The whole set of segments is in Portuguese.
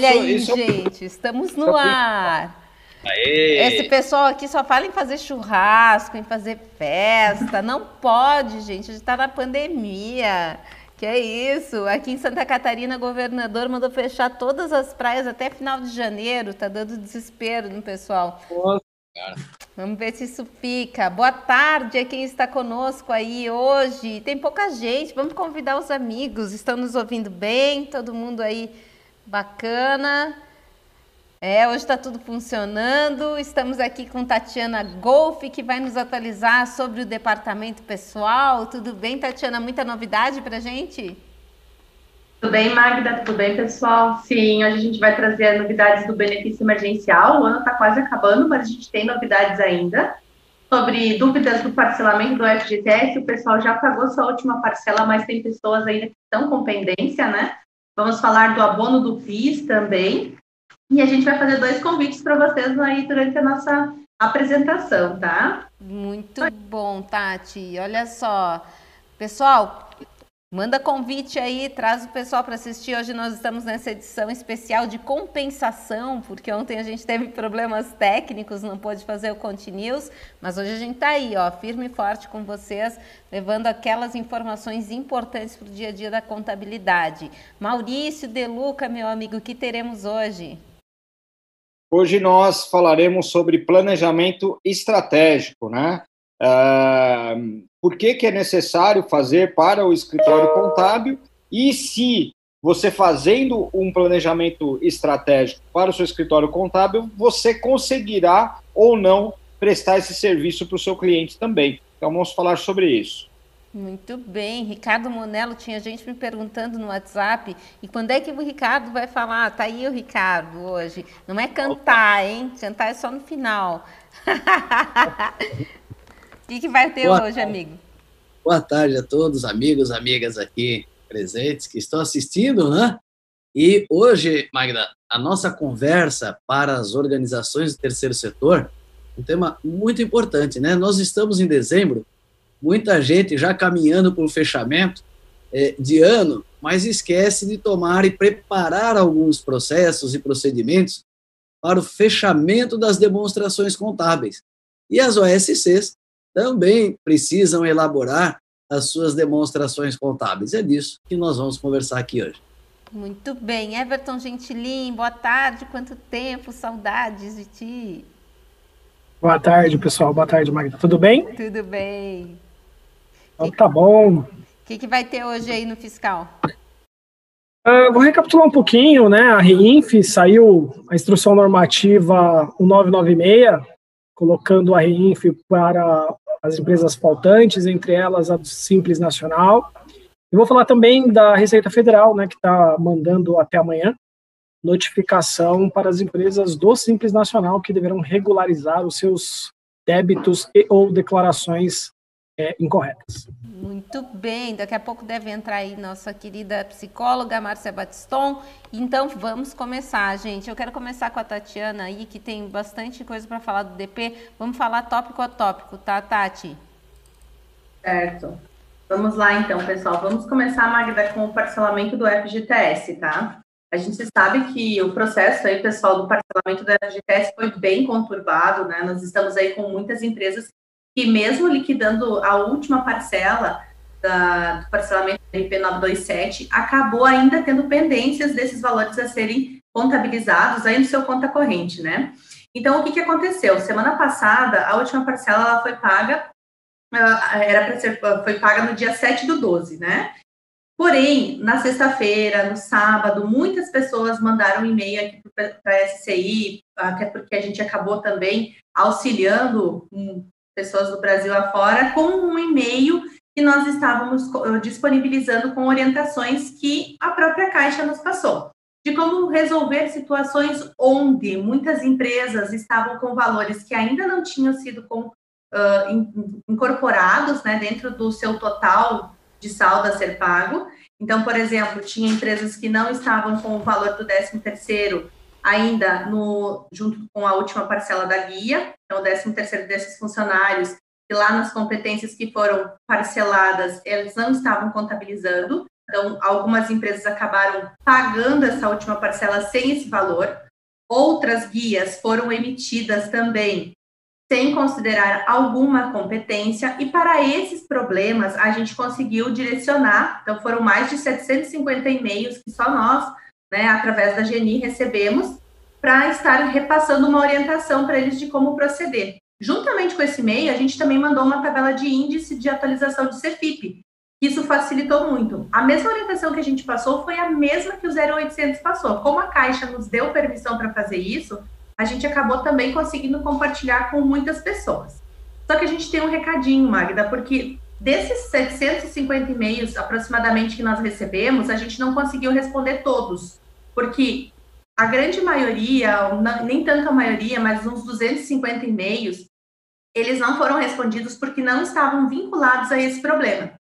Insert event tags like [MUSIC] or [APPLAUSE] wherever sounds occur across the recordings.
Olha aí, isso... gente, estamos no ar. Aê. Esse pessoal aqui só fala em fazer churrasco, em fazer festa. Não pode, gente. A gente está na pandemia. Que é isso? Aqui em Santa Catarina, o governador mandou fechar todas as praias até final de janeiro. Tá dando desespero no pessoal. Nossa, cara. Vamos ver se isso fica. Boa tarde a quem está conosco aí hoje. Tem pouca gente. Vamos convidar os amigos. Estão nos ouvindo bem? Todo mundo aí Bacana. É, hoje está tudo funcionando. Estamos aqui com Tatiana Golfe, que vai nos atualizar sobre o departamento pessoal. Tudo bem, Tatiana? Muita novidade para gente? Tudo bem, Magda? Tudo bem, pessoal? Sim, hoje a gente vai trazer novidades do benefício emergencial. O ano está quase acabando, mas a gente tem novidades ainda. Sobre dúvidas do parcelamento do FGTS, o pessoal já pagou sua última parcela, mas tem pessoas ainda que estão com pendência, né? Vamos falar do abono do PIS também. E a gente vai fazer dois convites para vocês aí durante a nossa apresentação, tá? Muito bom, Tati. Olha só. Pessoal, Manda convite aí, traz o pessoal para assistir. Hoje nós estamos nessa edição especial de compensação, porque ontem a gente teve problemas técnicos, não pôde fazer o Continuous, mas hoje a gente está aí, ó, firme e forte com vocês, levando aquelas informações importantes para o dia a dia da contabilidade. Maurício Deluca, meu amigo, o que teremos hoje? Hoje nós falaremos sobre planejamento estratégico, né? Uh, por que, que é necessário fazer para o escritório contábil e se você fazendo um planejamento estratégico para o seu escritório contábil, você conseguirá ou não prestar esse serviço para o seu cliente também. Então vamos falar sobre isso. Muito bem, Ricardo Monello tinha gente me perguntando no WhatsApp e quando é que o Ricardo vai falar? Tá aí o Ricardo hoje. Não é cantar, hein? Cantar é só no final. [LAUGHS] que, que vai ter Boa hoje, tarde. amigo? Boa tarde a todos, amigos, amigas aqui presentes que estão assistindo, né? E hoje, Magda, a nossa conversa para as organizações do terceiro setor, um tema muito importante, né? Nós estamos em dezembro, muita gente já caminhando para o fechamento é, de ano, mas esquece de tomar e preparar alguns processos e procedimentos para o fechamento das demonstrações contábeis. E as OSCs também precisam elaborar as suas demonstrações contábeis. É disso que nós vamos conversar aqui hoje. Muito bem. Everton Gentilim, boa tarde. Quanto tempo, saudades de ti. Boa tarde, pessoal. Boa tarde, Magda. Tudo bem? Tudo bem. Então, tá bom. O que, que vai ter hoje aí no fiscal? Uh, vou recapitular um pouquinho, né? A REINF saiu a instrução normativa 1996, colocando a REINF para as empresas faltantes, entre elas a do Simples Nacional. E vou falar também da Receita Federal, né, que está mandando até amanhã notificação para as empresas do Simples Nacional que deverão regularizar os seus débitos e ou declarações é, incorretas. Muito bem, daqui a pouco deve entrar aí nossa querida psicóloga Márcia Batiston. Então vamos começar, gente. Eu quero começar com a Tatiana aí, que tem bastante coisa para falar do DP. Vamos falar tópico a tópico, tá, Tati? Certo. Vamos lá então, pessoal. Vamos começar, Magda, com o parcelamento do FGTS, tá? A gente sabe que o processo aí, pessoal, do parcelamento do FGTS foi bem conturbado, né? Nós estamos aí com muitas empresas que mesmo liquidando a última parcela da, do parcelamento do IP 927, acabou ainda tendo pendências desses valores a serem contabilizados aí no seu conta corrente, né? Então, o que, que aconteceu? Semana passada, a última parcela ela foi paga, era para ser, foi paga no dia 7 do 12, né? Porém, na sexta-feira, no sábado, muitas pessoas mandaram e-mail aqui para a SCI, até porque a gente acabou também auxiliando pessoas do Brasil afora, com um e-mail que nós estávamos disponibilizando com orientações que a própria Caixa nos passou, de como resolver situações onde muitas empresas estavam com valores que ainda não tinham sido com, uh, incorporados né, dentro do seu total de saldo a ser pago. Então, por exemplo, tinha empresas que não estavam com o valor do 13 terceiro ainda no, junto com a última parcela da guia, então o 13 terceiro desses funcionários, e lá nas competências que foram parceladas, eles não estavam contabilizando, Então, algumas empresas acabaram pagando essa última parcela sem esse valor. Outras guias foram emitidas também sem considerar alguma competência, e para esses problemas a gente conseguiu direcionar, então foram mais de 750 e-mails que só nós, né, através da Geni, recebemos, para estar repassando uma orientação para eles de como proceder. Juntamente com esse e-mail, a gente também mandou uma tabela de índice de atualização de CFIP. Isso facilitou muito. A mesma orientação que a gente passou foi a mesma que o 0800 passou. Como a Caixa nos deu permissão para fazer isso, a gente acabou também conseguindo compartilhar com muitas pessoas. Só que a gente tem um recadinho, Magda, porque desses 750 e-mails aproximadamente que nós recebemos, a gente não conseguiu responder todos, porque a grande maioria, nem tanta maioria, mas uns 250 e-mails, eles não foram respondidos porque não estavam vinculados a esse problema.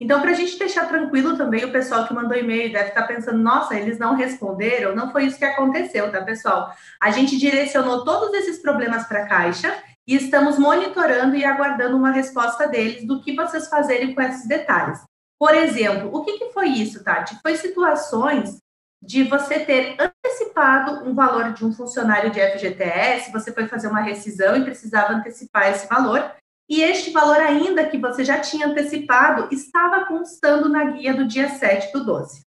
Então, para a gente deixar tranquilo também, o pessoal que mandou e-mail deve estar pensando: nossa, eles não responderam. Não foi isso que aconteceu, tá, pessoal? A gente direcionou todos esses problemas para a Caixa e estamos monitorando e aguardando uma resposta deles do que vocês fazerem com esses detalhes. Por exemplo, o que, que foi isso, Tati? Foi situações de você ter antecipado um valor de um funcionário de FGTS, você foi fazer uma rescisão e precisava antecipar esse valor, e este valor, ainda que você já tinha antecipado, estava constando na guia do dia 7 do 12.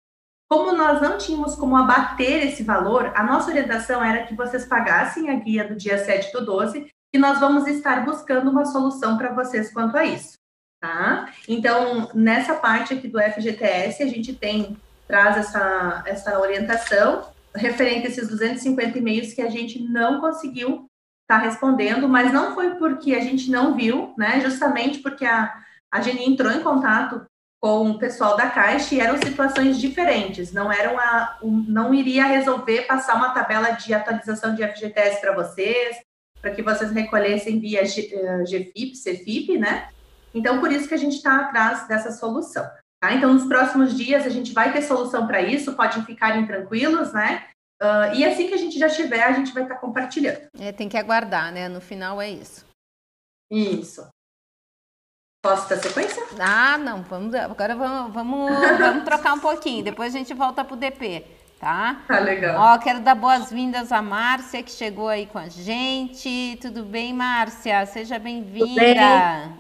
Como nós não tínhamos como abater esse valor, a nossa orientação era que vocês pagassem a guia do dia 7 do 12 e nós vamos estar buscando uma solução para vocês quanto a isso. Tá? Então, nessa parte aqui do FGTS, a gente tem, traz essa, essa orientação referente a esses 250 e-mails que a gente não conseguiu está respondendo, mas não foi porque a gente não viu, né? Justamente porque a, a Geni entrou em contato com o pessoal da Caixa e eram situações diferentes, não eram a, um, não iria resolver passar uma tabela de atualização de FGTS para vocês, para que vocês recolhessem via GFIP, CFIP, né? Então, por isso que a gente está atrás dessa solução. Tá? Então, nos próximos dias a gente vai ter solução para isso, podem ficarem tranquilos, né? Uh, e assim que a gente já tiver, a gente vai estar tá compartilhando. É, tem que aguardar, né? No final é isso. Isso. Posso dar sequência? Ah, não. Vamos, agora vamos, vamos, vamos trocar um pouquinho. Depois a gente volta para o DP, tá? Tá legal. Ó, quero dar boas-vindas à Márcia, que chegou aí com a gente. Tudo bem, Márcia? Seja bem-vinda.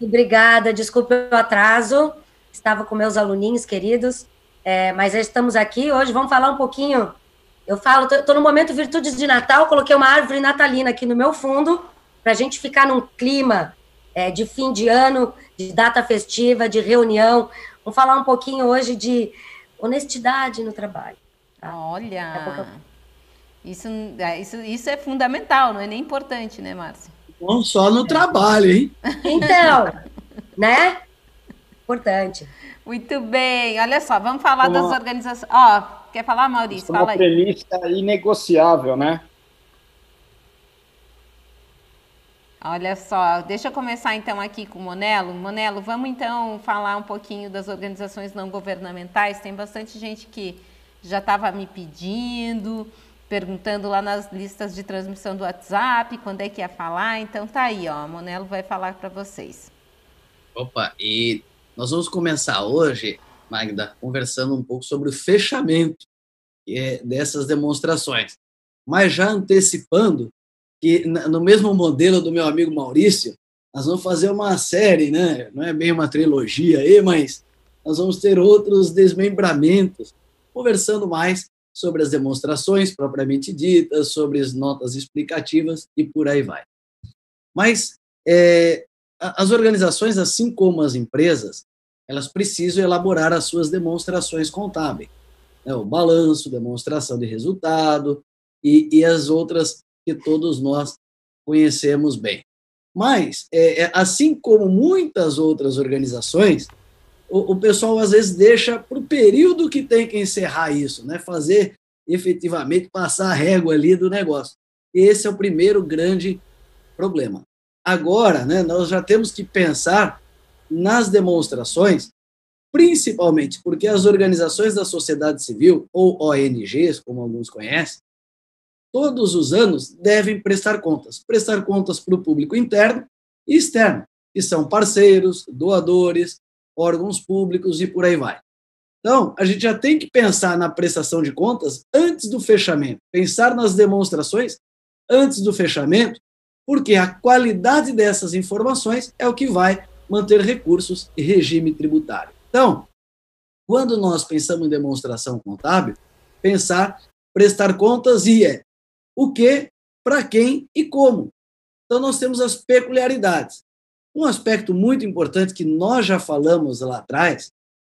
Obrigada. Desculpe o atraso. Estava com meus aluninhos queridos. É, mas estamos aqui hoje. Vamos falar um pouquinho eu falo, estou no momento Virtudes de Natal, coloquei uma árvore natalina aqui no meu fundo, para a gente ficar num clima é, de fim de ano, de data festiva, de reunião. Vamos falar um pouquinho hoje de honestidade no trabalho. Tá? Olha, isso, é, isso, isso é fundamental, não é nem importante, né, Márcia? Não só no trabalho, hein? Então, né? Importante. Muito bem, olha só, vamos falar das organizações. Ó, Quer falar, Maurício? É Fala uma premissa inegociável, né? Olha só, deixa eu começar então aqui com o Monelo. Monelo, vamos então falar um pouquinho das organizações não governamentais. Tem bastante gente que já estava me pedindo, perguntando lá nas listas de transmissão do WhatsApp, quando é que ia falar. Então tá aí, ó, a Monelo vai falar para vocês. Opa, e nós vamos começar hoje Magda, conversando um pouco sobre o fechamento é, dessas demonstrações. Mas já antecipando que, no mesmo modelo do meu amigo Maurício, nós vamos fazer uma série, né? não é bem uma trilogia aí, mas nós vamos ter outros desmembramentos, conversando mais sobre as demonstrações propriamente ditas, sobre as notas explicativas e por aí vai. Mas é, as organizações, assim como as empresas, elas precisam elaborar as suas demonstrações contábeis. Né? O balanço, demonstração de resultado e, e as outras que todos nós conhecemos bem. Mas, é, é, assim como muitas outras organizações, o, o pessoal às vezes deixa para o período que tem que encerrar isso, né? fazer efetivamente passar a régua ali do negócio. Esse é o primeiro grande problema. Agora, né, nós já temos que pensar nas demonstrações, principalmente porque as organizações da sociedade civil, ou ONGs, como alguns conhecem, todos os anos devem prestar contas. Prestar contas para o público interno e externo, que são parceiros, doadores, órgãos públicos e por aí vai. Então, a gente já tem que pensar na prestação de contas antes do fechamento, pensar nas demonstrações antes do fechamento, porque a qualidade dessas informações é o que vai manter recursos e regime tributário. Então, quando nós pensamos em demonstração contábil, pensar, prestar contas e é o que, para quem e como. Então, nós temos as peculiaridades. Um aspecto muito importante que nós já falamos lá atrás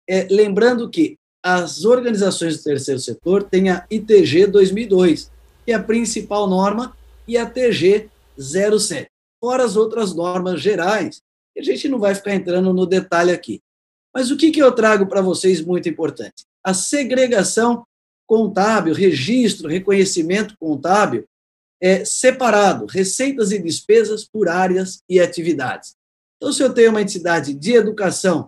é lembrando que as organizações do terceiro setor têm a ITG 2002, que é a principal norma, e a TG 07, fora as outras normas gerais. A gente não vai ficar entrando no detalhe aqui. Mas o que, que eu trago para vocês muito importante? A segregação contábil, registro, reconhecimento contábil é separado, receitas e despesas por áreas e atividades. Então, se eu tenho uma entidade de educação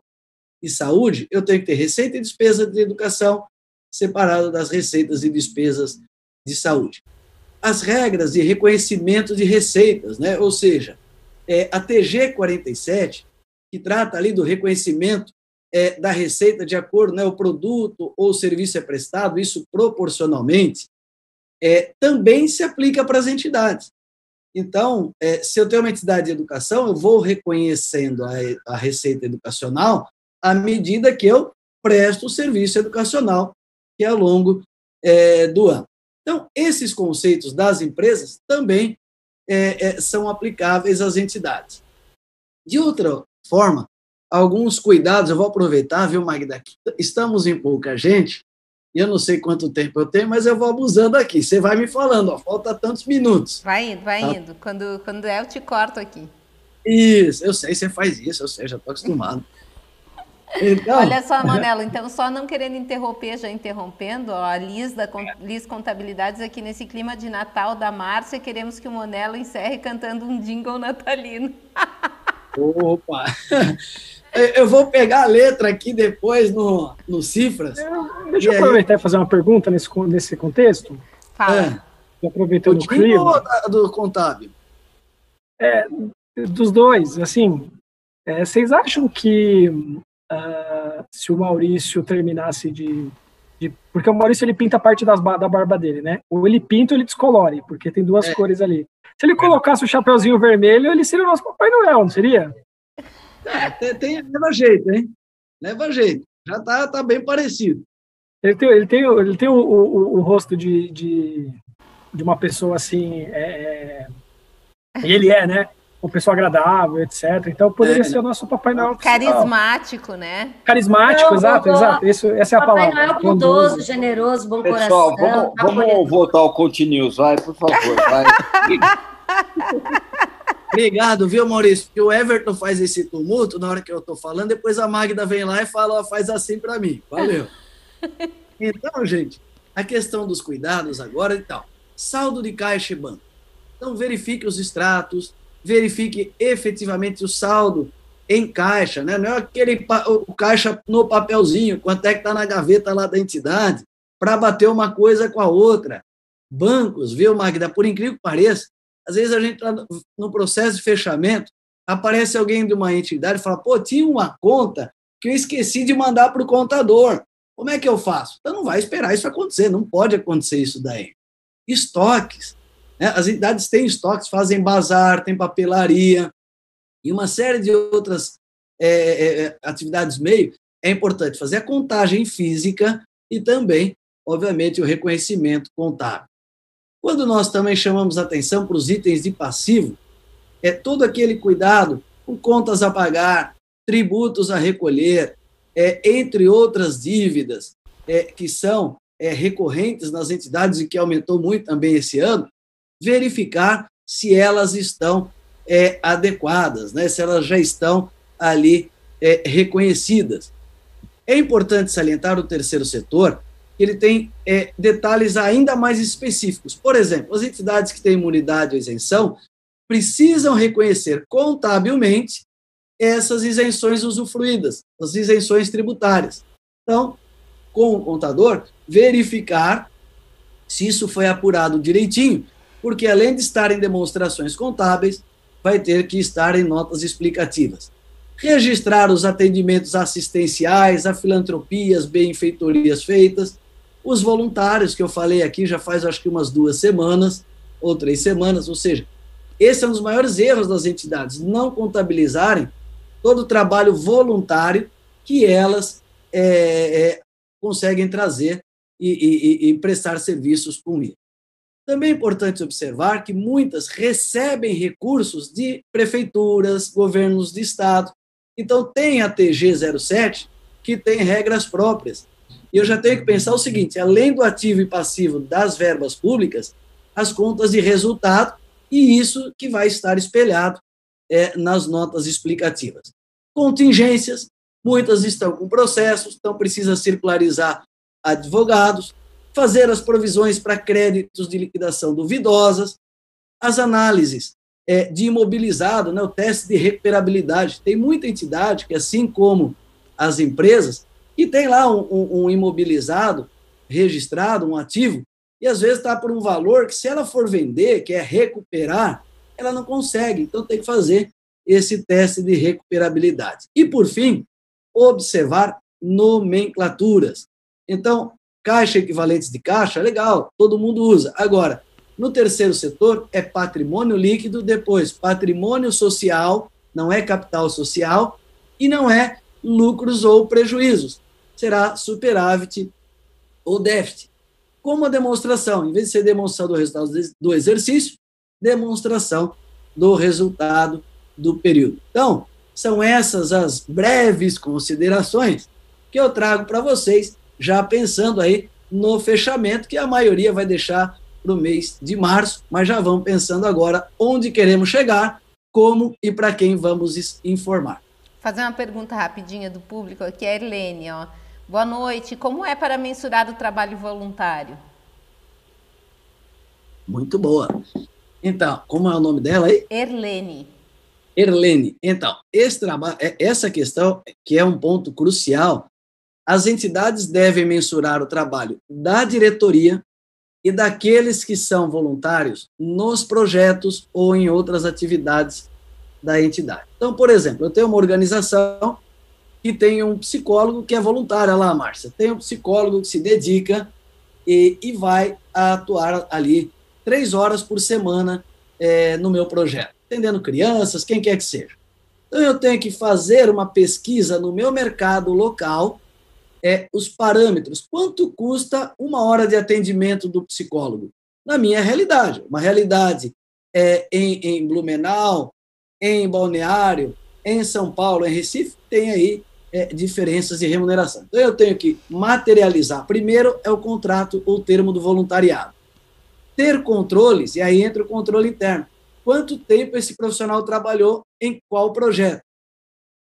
e saúde, eu tenho que ter receita e despesa de educação separado das receitas e despesas de saúde. As regras de reconhecimento de receitas, né? ou seja, é, a TG 47, que trata ali do reconhecimento é, da receita de acordo, né, o produto ou o serviço é prestado, isso proporcionalmente, é, também se aplica para as entidades. Então, é, se eu tenho uma entidade de educação, eu vou reconhecendo a, receita educacional à medida que eu presto o serviço educacional que é ao longo é, do ano. Então, esses conceitos das empresas também é, são aplicáveis às entidades. De outra forma, alguns cuidados, eu vou aproveitar, viu, Magda? Estamos em pouca gente, eu não sei quanto tempo eu tenho, mas eu vou abusando aqui. Você vai me falando, ó, falta tantos minutos. Vai indo, vai tá? indo. Quando, quando é, eu te corto aqui. Isso, eu sei, você faz isso, eu sei, já estou acostumado. [LAUGHS] Então, Olha só, Manelo, então só não querendo interromper, já interrompendo, ó, a Liz da Liz Contabilidades aqui nesse clima de Natal da Márcia, queremos que o Manelo encerre cantando um jingle natalino. [LAUGHS] Opa! [LAUGHS] Eu vou pegar a letra aqui depois no, no Cifras. Deixa eu aproveitar aí... e fazer uma pergunta nesse, nesse contexto. Fala. É. Aproveitando o clima. do contábil? É, dos dois, assim, é, vocês acham que uh, se o Maurício terminasse de, de, Porque o Maurício ele pinta parte das, da barba dele, né? Ou ele pinta ou ele descolore, porque tem duas é. cores ali. Se ele colocasse o chapeuzinho vermelho, ele seria o nosso Papai Noel, não seria? É, tem, tem, leva jeito, hein? Leva jeito. Já tá, tá bem parecido. Ele tem, ele tem, ele tem o, o, o rosto de, de, de, uma pessoa assim. É, é, e ele é, né? uma pessoa agradável, etc. Então poderia é. ser o nosso Papai Noel. Carismático, né? Carismático, Não, exato, exato. Isso, essa é a Papai palavra. Papai Noel bondoso, generoso, bom Pessoal, coração. Vamos, vamos voltar ao Continuous, vai, por favor, vai. [LAUGHS] Obrigado, viu, Maurício? Porque o Everton faz esse tumulto na hora que eu estou falando, depois a Magda vem lá e fala, faz assim para mim. Valeu. [LAUGHS] Então, gente, a questão dos cuidados agora, então, saldo de caixa e banco. Então, verifique os extratos, verifique efetivamente o saldo em caixa, né? não é aquele o caixa no papelzinho, quanto é que está na gaveta lá da entidade, para bater uma coisa com a outra. Bancos, viu, Magda? Por incrível que pareça, às vezes a gente está no processo de fechamento, aparece alguém de uma entidade e fala, pô, tinha uma conta que eu esqueci de mandar para o contador. Como é que eu faço? Então não vai esperar isso acontecer, não pode acontecer isso daí. Estoques. Né? As entidades têm estoques, fazem bazar, tem papelaria e uma série de outras é, é, é, atividades meio. É importante fazer a contagem física e também, obviamente, o reconhecimento contábil. Quando nós também chamamos atenção para os itens de passivo, é todo aquele cuidado com contas a pagar, tributos a recolher, é, entre outras dívidas é, que são é, recorrentes nas entidades e que aumentou muito também esse ano, verificar se elas estão é, adequadas, né? se elas já estão ali é, reconhecidas. É importante salientar o terceiro setor, ele tem é, detalhes ainda mais específicos. Por exemplo, as entidades que têm imunidade ou isenção precisam reconhecer contabilmente essas isenções usufruídas, as isenções tributárias. Então, com o contador, verificar se isso foi apurado direitinho, porque além de estar em demonstrações contábeis, vai ter que estar em notas explicativas. registrar os atendimentos assistenciais, a filantropias, benfeitorias feitas, os voluntários, que eu falei aqui já faz acho que umas duas semanas, ou três semanas, ou seja, esse é um dos maiores erros das entidades, não contabilizarem todo o trabalho voluntário que elas é, é, conseguem trazer e, e, e prestar serviços com ele. Também é importante observar que muitas recebem recursos de prefeituras, governos de estado. Então, tem a TG 07, que tem regras próprias. E eu já tenho que pensar o seguinte: além do ativo e passivo das verbas públicas, as contas de resultado, e isso que vai estar espelhado é, nas notas explicativas. Contingências, muitas estão com processos, então precisa circularizar advogados, fazer as provisões para créditos de liquidação duvidosas, as análises é, de imobilizado, né, o teste de recuperabilidade. Tem muita entidade que, assim como as empresas, que tem lá um, um, um imobilizado registrado, um ativo, e às vezes está por um valor que, se ela for vender, que é recuperar, ela não consegue. Então, tem que fazer esse teste de recuperabilidade. E, por fim, observar nomenclaturas. Então, caixa equivalentes de caixa, legal, todo mundo usa. Agora, no terceiro setor é patrimônio líquido, depois patrimônio social, não é capital social, e não é lucros ou prejuízos. Será superávit ou déficit como a demonstração, em vez de ser demonstração do resultado do exercício, demonstração do resultado do período. Então, são essas as breves considerações que eu trago para vocês, já pensando aí no fechamento, que a maioria vai deixar para o mês de março, mas já vão pensando agora onde queremos chegar, como e para quem vamos informar. Fazer uma pergunta rapidinha do público aqui, é a Helene, ó. Boa noite. Como é para mensurar o trabalho voluntário? Muito boa. Então, como é o nome dela aí? Erlene. Erlene. Então, esse trabalho, é, essa questão, que é um ponto crucial, as entidades devem mensurar o trabalho da diretoria e daqueles que são voluntários nos projetos ou em outras atividades da entidade. Então, por exemplo, eu tenho uma organização que tem um psicólogo que é voluntário, lá, Márcia. Tem um psicólogo que se dedica e, e vai atuar ali três horas por semana é, no meu projeto, atendendo crianças, quem quer que seja. Então, eu tenho que fazer uma pesquisa no meu mercado local, é, os parâmetros. Quanto custa uma hora de atendimento do psicólogo? Na minha realidade, uma realidade é, em, em Blumenau, em Balneário, em São Paulo, em Recife, tem aí é, diferenças de remuneração. Então, eu tenho que materializar. Primeiro é o contrato ou termo do voluntariado. Ter controles, e aí entra o controle interno. Quanto tempo esse profissional trabalhou em qual projeto?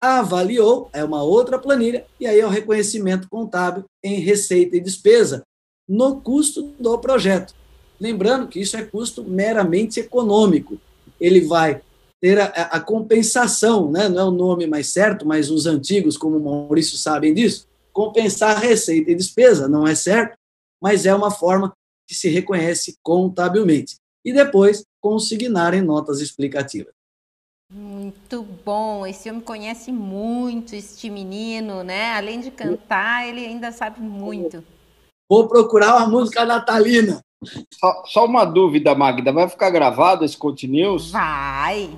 Avaliou, é uma outra planilha, e aí é o reconhecimento contábil em receita e despesa no custo do projeto. Lembrando que isso é custo meramente econômico. Ele vai ter a, a, compensação, né? não é o nome mais certo, mas os antigos, como o Maurício, sabem disso. Compensar receita e despesa não é certo, mas é uma forma que se reconhece contabilmente. E depois consignar em notas explicativas. Muito bom. Esse homem conhece muito este menino, né? Além de cantar, ele ainda sabe muito. Vou procurar uma música natalina. Só, só uma dúvida, Magda. Vai ficar gravado esse Conte News? Vai.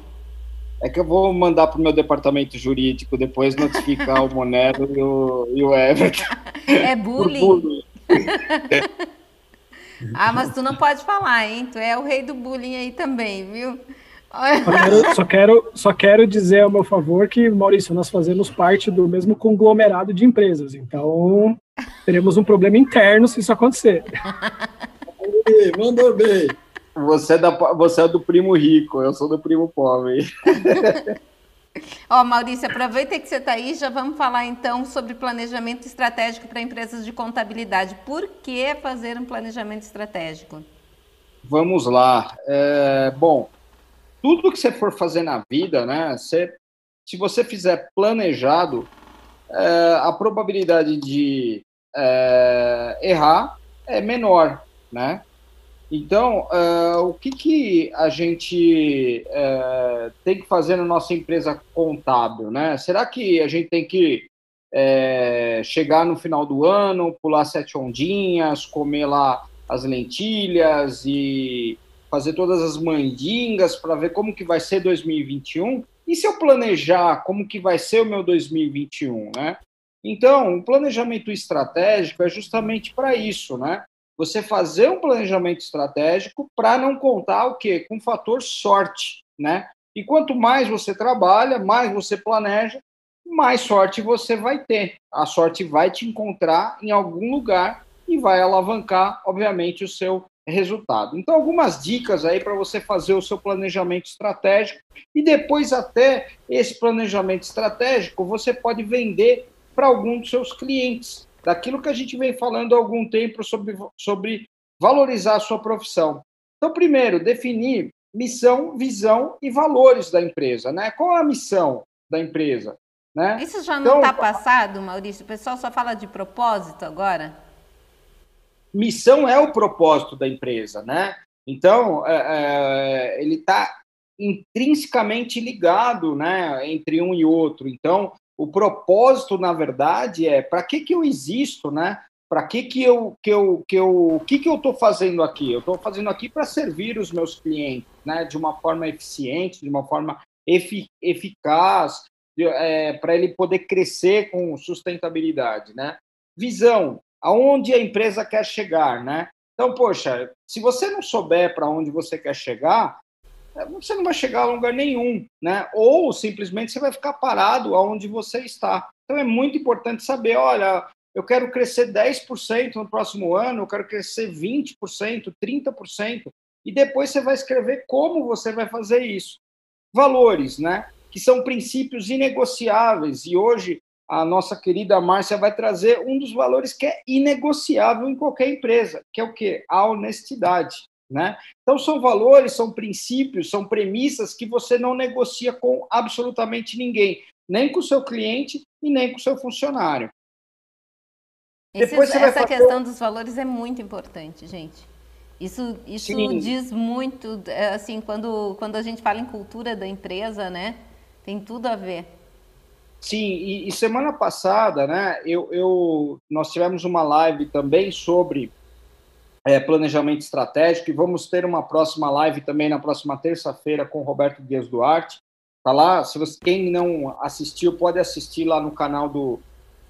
É que eu vou mandar para o meu departamento jurídico depois notificar o Monero e o, e o Everton. É bullying. bullying. [LAUGHS] ah, mas tu não pode falar, hein? Tu é o rei do bullying aí também, viu? Só [LAUGHS] quero, só quero, só quero dizer ao meu favor que, Maurício, nós fazemos parte do mesmo conglomerado de empresas. Então, teremos um problema interno se isso acontecer. Mandou bem. Você é, da, você é do primo rico, eu sou do primo pobre. [LAUGHS] Ó, oh, Maurício, aproveita que você está aí, já vamos falar então sobre planejamento estratégico para empresas de contabilidade. Por que fazer um planejamento estratégico? Vamos lá. É, bom, tudo que você for fazer na vida, né? Você, se você fizer planejado, é, a probabilidade de é, errar é menor, né? Então, uh, o que, que a gente uh, tem que fazer na nossa empresa contábil, né? Será que a gente tem que é, chegar no final do ano, pular sete ondinhas, comer lá as lentilhas e fazer todas as mandingas para ver como que vai ser 2021? E se eu planejar como que vai ser o meu 2021, né? Então, o planejamento estratégico é justamente para isso, né? Você fazer um planejamento estratégico para não contar o quê? Com o fator sorte, né? E quanto mais você trabalha, mais você planeja, mais sorte você vai ter. A sorte vai te encontrar em algum lugar e vai alavancar, obviamente, o seu resultado. Então, algumas dicas aí para você fazer o seu planejamento estratégico e depois até esse planejamento estratégico você pode vender para algum dos seus clientes, daquilo que a gente vem falando há algum tempo sobre, sobre valorizar a sua profissão. Então, primeiro, definir missão, visão e valores da empresa, né? Qual é a missão da empresa? Né? Isso já não está então, passado, Maurício? O pessoal só fala de propósito agora? Missão é o propósito da empresa, né? Então, é, é, ele está intrinsecamente ligado né, entre um e outro. Então, o propósito, na verdade, é para que, que eu existo, né? Para que, que eu que eu que eu que, que eu estou fazendo aqui? Eu estou fazendo aqui para servir os meus clientes, né? De uma forma eficiente, de uma forma efic eficaz, é, para ele poder crescer com sustentabilidade, né? Visão, aonde a empresa quer chegar, né? Então, poxa, se você não souber para onde você quer chegar, você não vai chegar a lugar nenhum, né? Ou simplesmente você vai ficar parado aonde você está. Então é muito importante saber, olha, eu quero crescer 10% no próximo ano, eu quero crescer 20%, 30%, e depois você vai escrever como você vai fazer isso. Valores, né? que são princípios inegociáveis. E hoje a nossa querida Márcia vai trazer um dos valores que é inegociável em qualquer empresa, que é o quê? A honestidade. Né? Então, são valores, são princípios, são premissas que você não negocia com absolutamente ninguém, nem com o seu cliente e nem com o seu funcionário. Esse, essa fazer... questão dos valores é muito importante, gente. Isso, isso diz muito, é, assim, quando, quando a gente fala em cultura da empresa, né? Tem tudo a ver. Sim, e, e semana passada, né, eu, eu, nós tivemos uma live também sobre é, planejamento estratégico e vamos ter uma próxima live também na próxima terça-feira com o Roberto Dias Duarte. Tá lá, se você, quem não assistiu, pode assistir lá no canal do,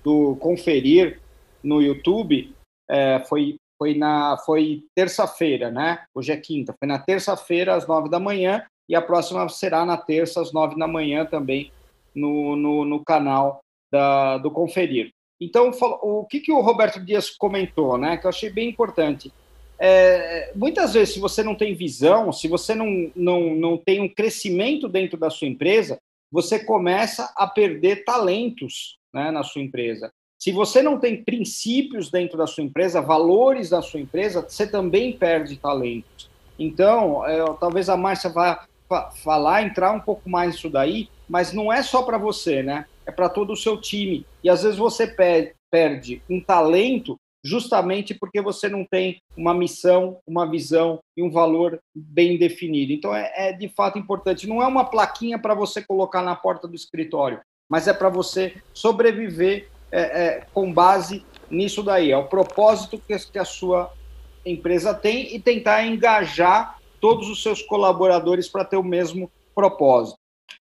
do Conferir no YouTube. É, foi foi na foi terça-feira, né? Hoje é quinta. Foi na terça-feira às nove da manhã e a próxima será na terça, às nove da manhã, também no, no, no canal da, do Conferir. Então, o que, que o Roberto Dias comentou, né, que eu achei bem importante. É, muitas vezes, se você não tem visão, se você não, não, não tem um crescimento dentro da sua empresa, você começa a perder talentos né, na sua empresa. Se você não tem princípios dentro da sua empresa, valores da sua empresa, você também perde talentos. Então, é, talvez a Márcia vá falar, entrar um pouco mais nisso daí, mas não é só para você, né? É para todo o seu time. E às vezes você perde um talento justamente porque você não tem uma missão, uma visão e um valor bem definido. Então é, é de fato importante. Não é uma plaquinha para você colocar na porta do escritório, mas é para você sobreviver é, é, com base nisso daí. É o propósito que, que a sua empresa tem e tentar engajar todos os seus colaboradores para ter o mesmo propósito.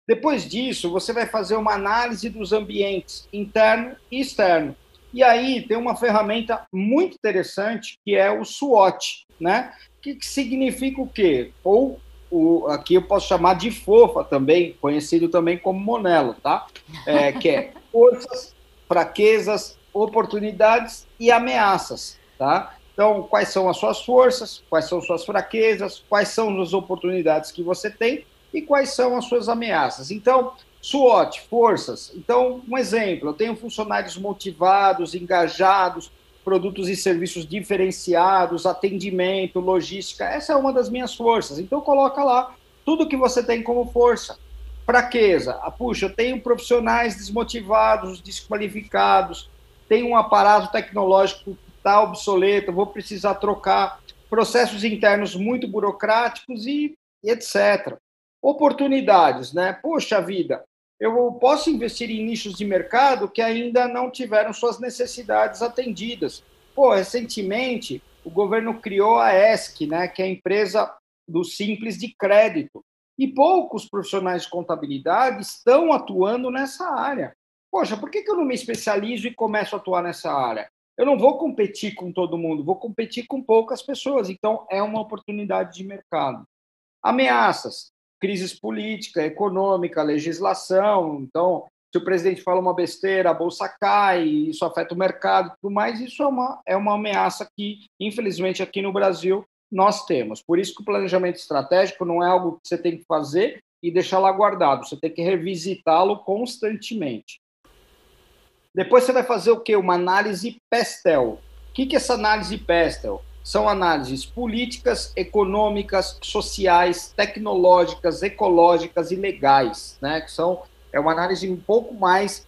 Depois disso, você vai fazer uma análise dos ambientes interno e externo. E aí tem uma ferramenta muito interessante que é o SWOT, né? Que, que significa o quê? Ou o, aqui eu posso chamar de fofa também, conhecido também como Monelo, tá? É, que é [LAUGHS] forças, fraquezas, oportunidades e ameaças, tá? Então, quais são as suas forças, quais são suas fraquezas, quais são as oportunidades que você tem e quais são as suas ameaças. Então, SWOT, forças. Então, um exemplo, eu tenho funcionários motivados, engajados, produtos e serviços diferenciados, atendimento, logística. Essa é uma das minhas forças. Então, coloca lá tudo que você tem como força. Fraqueza. Ah, puxa, eu tenho profissionais desmotivados, desqualificados, tenho um aparato tecnológico está obsoleto, vou precisar trocar. processos internos muito burocráticos e, e etc. Oportunidades, né? Poxa vida, eu posso investir em nichos de mercado que ainda não tiveram suas necessidades atendidas. Pô, recentemente o governo criou a ESC, né, que é a empresa do simples de crédito. E poucos profissionais de contabilidade estão atuando nessa área. Poxa, por que, que eu não me especializo e começo a atuar nessa área? Eu não vou competir com todo mundo, vou competir com poucas pessoas. Então, é uma oportunidade de mercado. Ameaças, crises política, econômica, legislação. Então, se o presidente fala uma besteira, a bolsa cai, isso afeta o mercado e tudo mais, isso é uma, é uma ameaça que, infelizmente, aqui no Brasil nós temos. Por isso que o planejamento estratégico não é algo que você tem que fazer e deixar lá guardado, você tem que revisitá-lo constantemente. Depois você vai fazer o quê? Uma análise PESTEL. O que é essa análise PESTEL? São análises políticas, econômicas, sociais, tecnológicas, ecológicas e legais, né? Que são é uma análise um pouco mais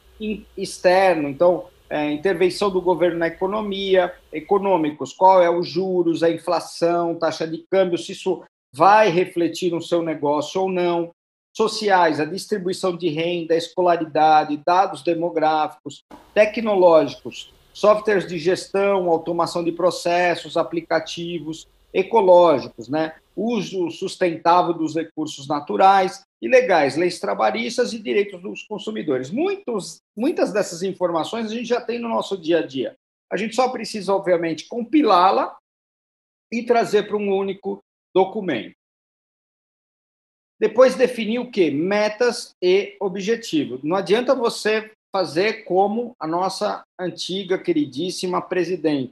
externo. Então, é, intervenção do governo na economia, econômicos, qual é os juros, a inflação, taxa de câmbio, se isso vai refletir no seu negócio ou não. Sociais, a distribuição de renda, escolaridade, dados demográficos, tecnológicos, softwares de gestão, automação de processos, aplicativos, ecológicos, né? uso sustentável dos recursos naturais e legais, leis trabalhistas e direitos dos consumidores. Muitos, muitas dessas informações a gente já tem no nosso dia a dia. A gente só precisa, obviamente, compilá-la e trazer para um único documento. Depois definir o que? Metas e objetivos. Não adianta você fazer como a nossa antiga, queridíssima presidente,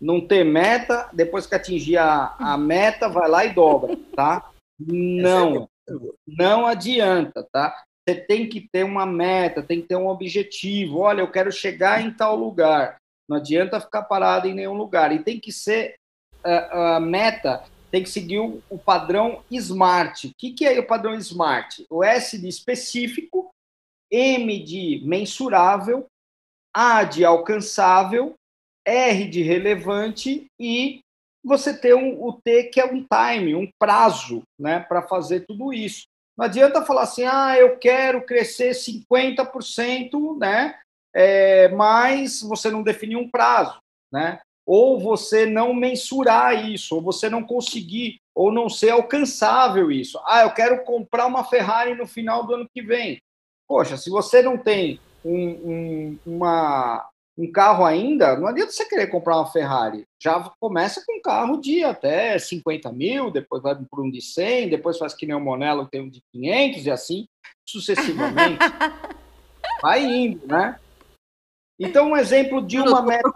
não ter meta, depois que atingir a, a meta, vai lá e dobra, tá? Não, não adianta, tá? Você tem que ter uma meta, tem que ter um objetivo. Olha, eu quero chegar em tal lugar. Não adianta ficar parado em nenhum lugar. E tem que ser a, a meta, tem que seguir o, o padrão SMART. O que, que é o padrão SMART? O S de específico, M de mensurável, A de alcançável, R de relevante e você ter um, o T que é um time, um prazo, né, para fazer tudo isso. Não adianta falar assim, ah, eu quero crescer 50%, né, é, mas você não definir um prazo, né? Ou você não mensurar isso, ou você não conseguir, ou não ser alcançável isso. Ah, eu quero comprar uma Ferrari no final do ano que vem. Poxa, se você não tem um, um, uma, um carro ainda, não adianta você querer comprar uma Ferrari. Já começa com um carro de até 50 mil, depois vai para um de 100, depois faz que nem o Monello tem um de 500 e assim sucessivamente. [LAUGHS] vai indo, né? Então, um exemplo de uma meta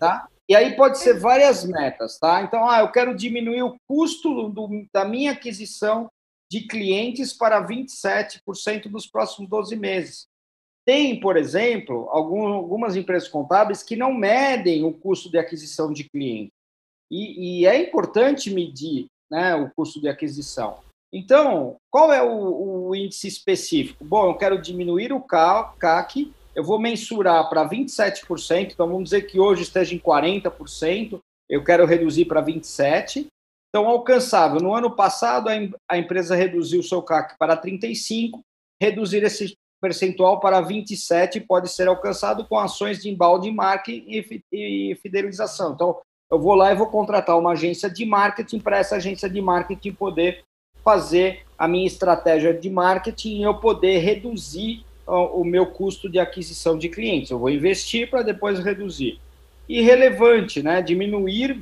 tá? E aí pode ser várias metas, tá? Então, ah, eu quero diminuir o custo do, da minha aquisição de clientes para 27% dos próximos 12 meses. Tem, por exemplo, algumas empresas contábeis que não medem o custo de aquisição de cliente. E, e é importante medir né, o custo de aquisição. Então, qual é o, o, índice específico? Bom, eu quero diminuir o CAC, eu vou mensurar para 27%, então vamos dizer que hoje esteja em 40%, eu quero reduzir para 27%. Então, alcançável. No ano passado, a, empresa reduziu o seu CAC para 35%, reduzir esse percentual para 27 pode ser alcançado com ações de embalde marketing e fidelização. Então, eu vou lá e vou contratar uma agência de marketing para essa agência de marketing poder fazer a minha estratégia de marketing e eu poder reduzir o meu custo de aquisição de clientes. Eu vou investir para depois reduzir. E relevante, né? Diminuir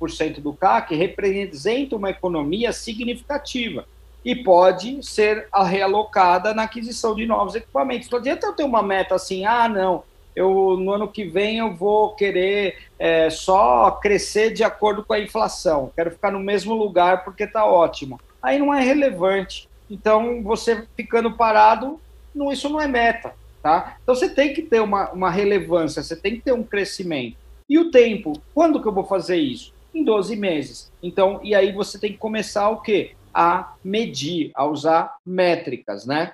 27% do CAC representa uma economia significativa e pode ser realocada na aquisição de novos equipamentos. Não adianta eu ter uma meta assim, ah, não, eu no ano que vem eu vou querer é, só crescer de acordo com a inflação, quero ficar no mesmo lugar porque está ótimo. Aí não é relevante. Então, você ficando parado, não, isso não é meta. Tá? Então, você tem que ter uma, uma relevância, você tem que ter um crescimento. E o tempo? Quando que eu vou fazer isso? Em 12 meses. Então, e aí você tem que começar o quê? a medir, a usar métricas, né?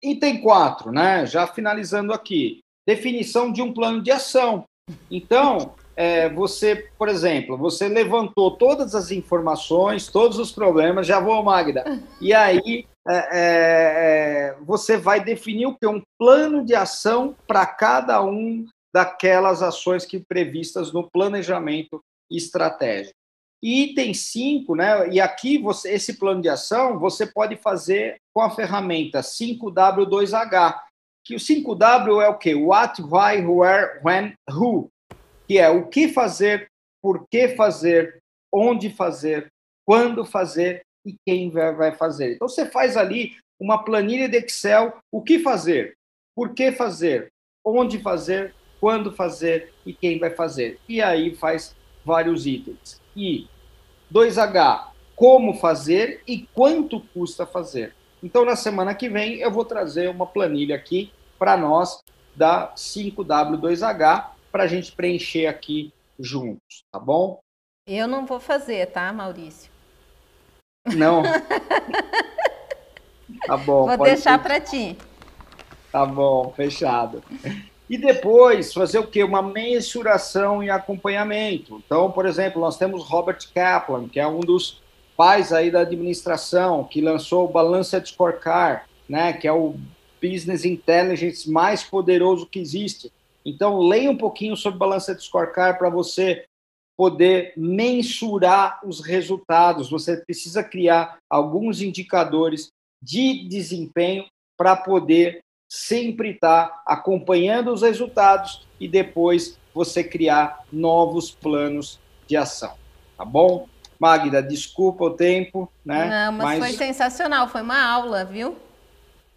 Item 4, né? Já finalizando aqui. Definição de um plano de ação. Então, é, você, por exemplo, você levantou todas as informações, todos os problemas, já vou, Magda, e aí é, é, é você vai definir o que? Um plano de ação para cada um daquelas ações que previstas no planejamento estratégico. Item 5, né? E aqui você, esse plano de ação você pode fazer com a ferramenta 5W2H, que o 5W é o quê? What, why, where, when, who, que é o que fazer, por que fazer, onde fazer, quando fazer e quem vai fazer. Então você faz ali uma planilha de Excel, o que fazer, por que fazer, onde fazer, quando fazer e quem vai fazer. E aí faz vários itens. E 2H, como fazer e quanto custa fazer. Então, na semana que vem, eu vou trazer uma planilha aqui para nós da 5W2H para a gente preencher aqui juntos, tá bom? Eu não vou fazer, tá, Maurício? Não. [LAUGHS] tá bom. Vou deixar para ti. Tá bom, fechado. E depois fazer o quê? Uma mensuração e acompanhamento. Então, por exemplo, nós temos Robert Kaplan, que é um dos pais aí da administração, que lançou o Balanced Scorecard, né, que é o business intelligence mais poderoso que existe. Então, leia um pouquinho sobre Balanced Scorecard para você poder mensurar os resultados. Você precisa criar alguns indicadores de desempenho para poder sempre estar tá acompanhando os resultados e depois você criar novos planos de ação. Tá bom? Magda, desculpa o tempo, né? Não, mas, mas... foi sensacional, foi uma aula, viu?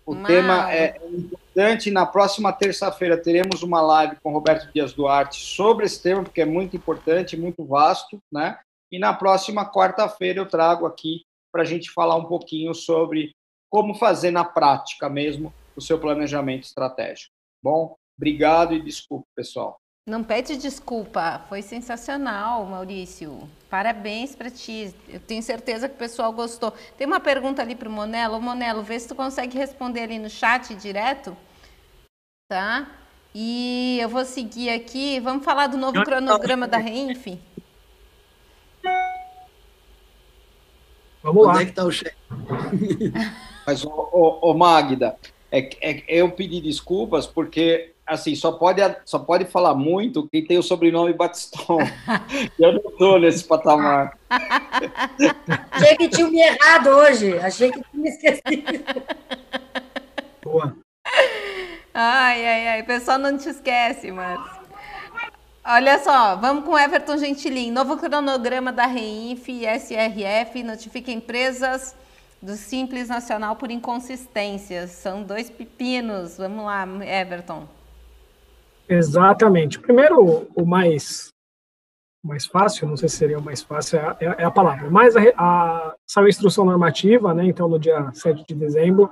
O uma tema aula. é importante. Na próxima terça-feira teremos uma live com Roberto Dias Duarte sobre esse tema, porque é muito importante, muito vasto, né? E na próxima quarta-feira eu trago aqui para a gente falar um pouquinho sobre como fazer na prática mesmo o seu planejamento estratégico. Bom, obrigado e desculpa, pessoal. Não pede desculpa, foi sensacional, Maurício. Parabéns para ti. Eu tenho certeza que o pessoal gostou. Tem uma pergunta ali para o Monelo. Monelo, vê se tu consegue responder ali no chat direto. Tá? E eu vou seguir aqui. Vamos falar do novo cronograma da Reinf? Vamos lá. Onde é que está o chefe? Mas, ô, ô, ô Magda, é, é, eu pedi desculpas porque assim só pode só pode falar muito quem tem o sobrenome Batiston. [LAUGHS] eu não estou nesse patamar. [LAUGHS] Achei que tinha me errado hoje. Achei que tinha me esquecido. Boa. Ai, ai, ai. O pessoal não te esquece, mas. Olha só, vamos com Everton Gentilin. Novo cronograma da REINF e SRF notifica empresas do Simples Nacional por inconsistências. São dois pepinos. Vamos lá, Everton. Exatamente. Primeiro, o mais mais fácil, não sei se seria o mais fácil, é, é, é a palavra. Mas a, a, saiu a instrução normativa, né, então no dia 7 de dezembro,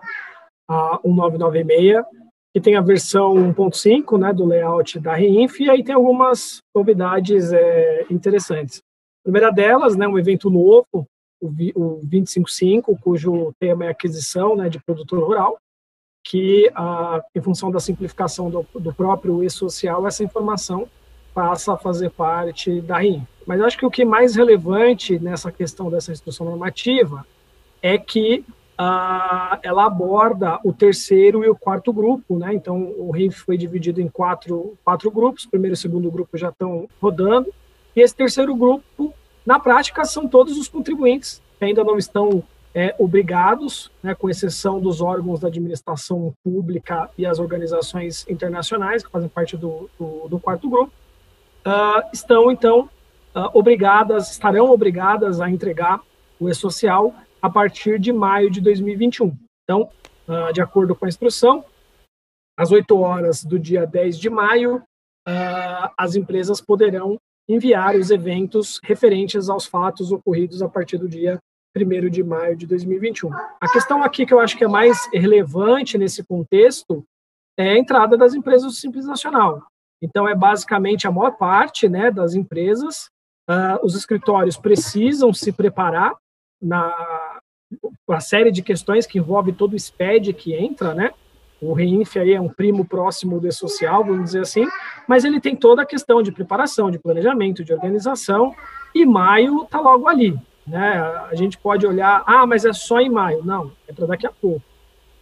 a 1996, que tem a versão 1.5 né, do layout da REINF, e aí tem algumas novidades é, interessantes. A primeira delas, né, um evento novo, o, 255, cujo tema é aquisição né, de produtor rural, que, a, em função da simplificação do, do próprio e-social, essa informação passa a fazer parte da RIM. Mas acho que o que é mais relevante nessa questão dessa instrução normativa é que a, ela aborda o terceiro e o quarto grupo, né? Então, o RIF foi dividido em quatro, quatro grupos, o primeiro e o segundo grupo já estão rodando, e esse terceiro grupo na prática, são todos os contribuintes que ainda não estão é, obrigados, né, com exceção dos órgãos da administração pública e as organizações internacionais, que fazem parte do, do, do quarto grupo, uh, estão, então, uh, obrigadas, estarão obrigadas a entregar o E-Social a partir de maio de 2021. Então, uh, de acordo com a instrução, às 8 horas do dia 10 de maio, as empresas poderão enviar os eventos referentes aos fatos ocorridos a partir do dia 1 de maio de 2021. A questão aqui que eu acho que é mais relevante nesse contexto é a entrada das empresas do Simples Nacional. Então, é basicamente a maior parte né, das empresas, uh, os escritórios precisam se preparar na a série de questões que envolve todo o SPED que entra, né? O REINF aí é um primo próximo do social, vamos dizer assim, mas ele tem toda a questão de preparação, de planejamento, de organização, e maio está logo ali. Né? A gente pode olhar, ah, mas é só em maio. Não, é para daqui a pouco.